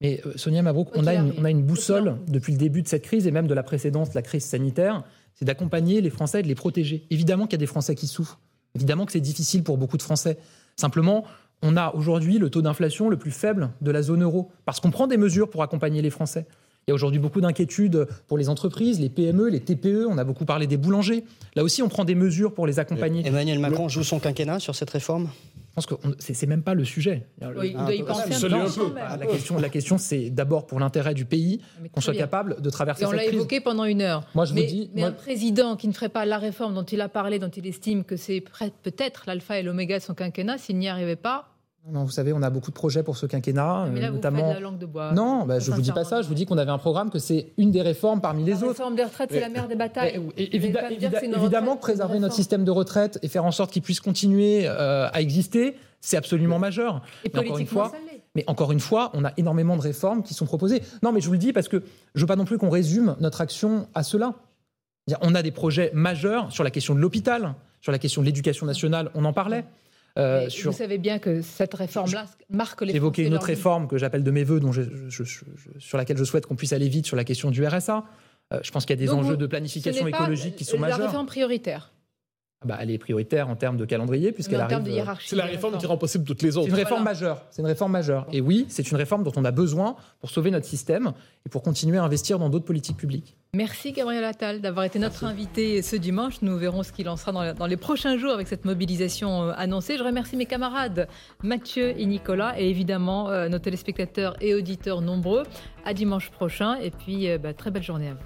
Mais euh, Sonia Mabrouk, on a, une, on a une boussole depuis le début de cette crise et même de la précédente, la crise sanitaire, c'est d'accompagner les Français et de les protéger. Évidemment qu'il y a des Français qui souffrent. Évidemment que c'est difficile pour beaucoup de Français. Simplement, on a aujourd'hui le taux d'inflation le plus faible de la zone euro parce qu'on prend des mesures pour accompagner les Français. Il y a aujourd'hui beaucoup d'inquiétudes pour les entreprises, les PME, les TPE. On a beaucoup parlé des boulangers. Là aussi, on prend des mesures pour les accompagner. Emmanuel Macron joue son quinquennat sur cette réforme? Je pense que on- c'est c'est même pas le sujet. Oui, il doit y peu penser un peu un peu. Ah, La question, la question c'est d'abord pour l'intérêt du pays Mais qu'on soit bien. capable de traverser Et on cette l'a crise. évoqué pendant une heure. Moi, je vous mais, dis, mais moi- un président qui ne ferait pas la réforme dont il a parlé, dont il estime que c'est peut-être l'alpha et l'oméga de son quinquennat, s'il n'y arrivait pas, Non, vous savez, on a beaucoup de projets pour ce quinquennat, Mais là, euh, vous notamment. faites la langue de bois. Non, bah, je vous dis pas ça. Je vous dis qu'on avait un programme que c'est une des réformes parmi les La autres. réforme des retraites, c'est la mère des batailles. Vous et- évida- évida- évidemment, retraite, préserver notre système de retraite et faire en sorte qu'il puisse continuer euh, à exister, c'est absolument majeur. Et Mais encore une fois, mais encore une fois, on a énormément de réformes qui sont proposées. Non, mais je vous le dis parce que je veux pas non plus qu'on résume notre action à cela. On a des projets majeurs sur la question de l'hôpital, sur la question de l'éducation nationale, on en parlait. Euh, sur Vous savez bien que cette réforme-là marque les Français, une autre réforme que j'appelle de mes voeux, dont je- je- je- je- sur laquelle je souhaite qu'on puisse aller vite sur la question du RSA. Euh, je pense qu'il y a des Donc enjeux vous- de planification écologique qui sont La majeurs. réforme prioritaire. Ah bah, elle est prioritaire en termes de calendrier, puisqu'elle arrive. de euh, hiérarchie. C'est la réforme qui rend possible toutes les C'est autres. une réforme Voilà. majeure. C'est une réforme majeure. Et oui, c'est une réforme dont on a besoin pour sauver notre système et pour continuer à investir dans d'autres politiques publiques. Merci Gabriel Attal d'avoir été notre invité ce dimanche. Nous verrons ce qu'il en sera dans, les prochains jours avec cette mobilisation euh, annoncée. Je remercie mes camarades Mathieu et Nicolas et évidemment euh, nos téléspectateurs et auditeurs nombreux. À dimanche prochain et puis euh, bah, très belle journée à vous.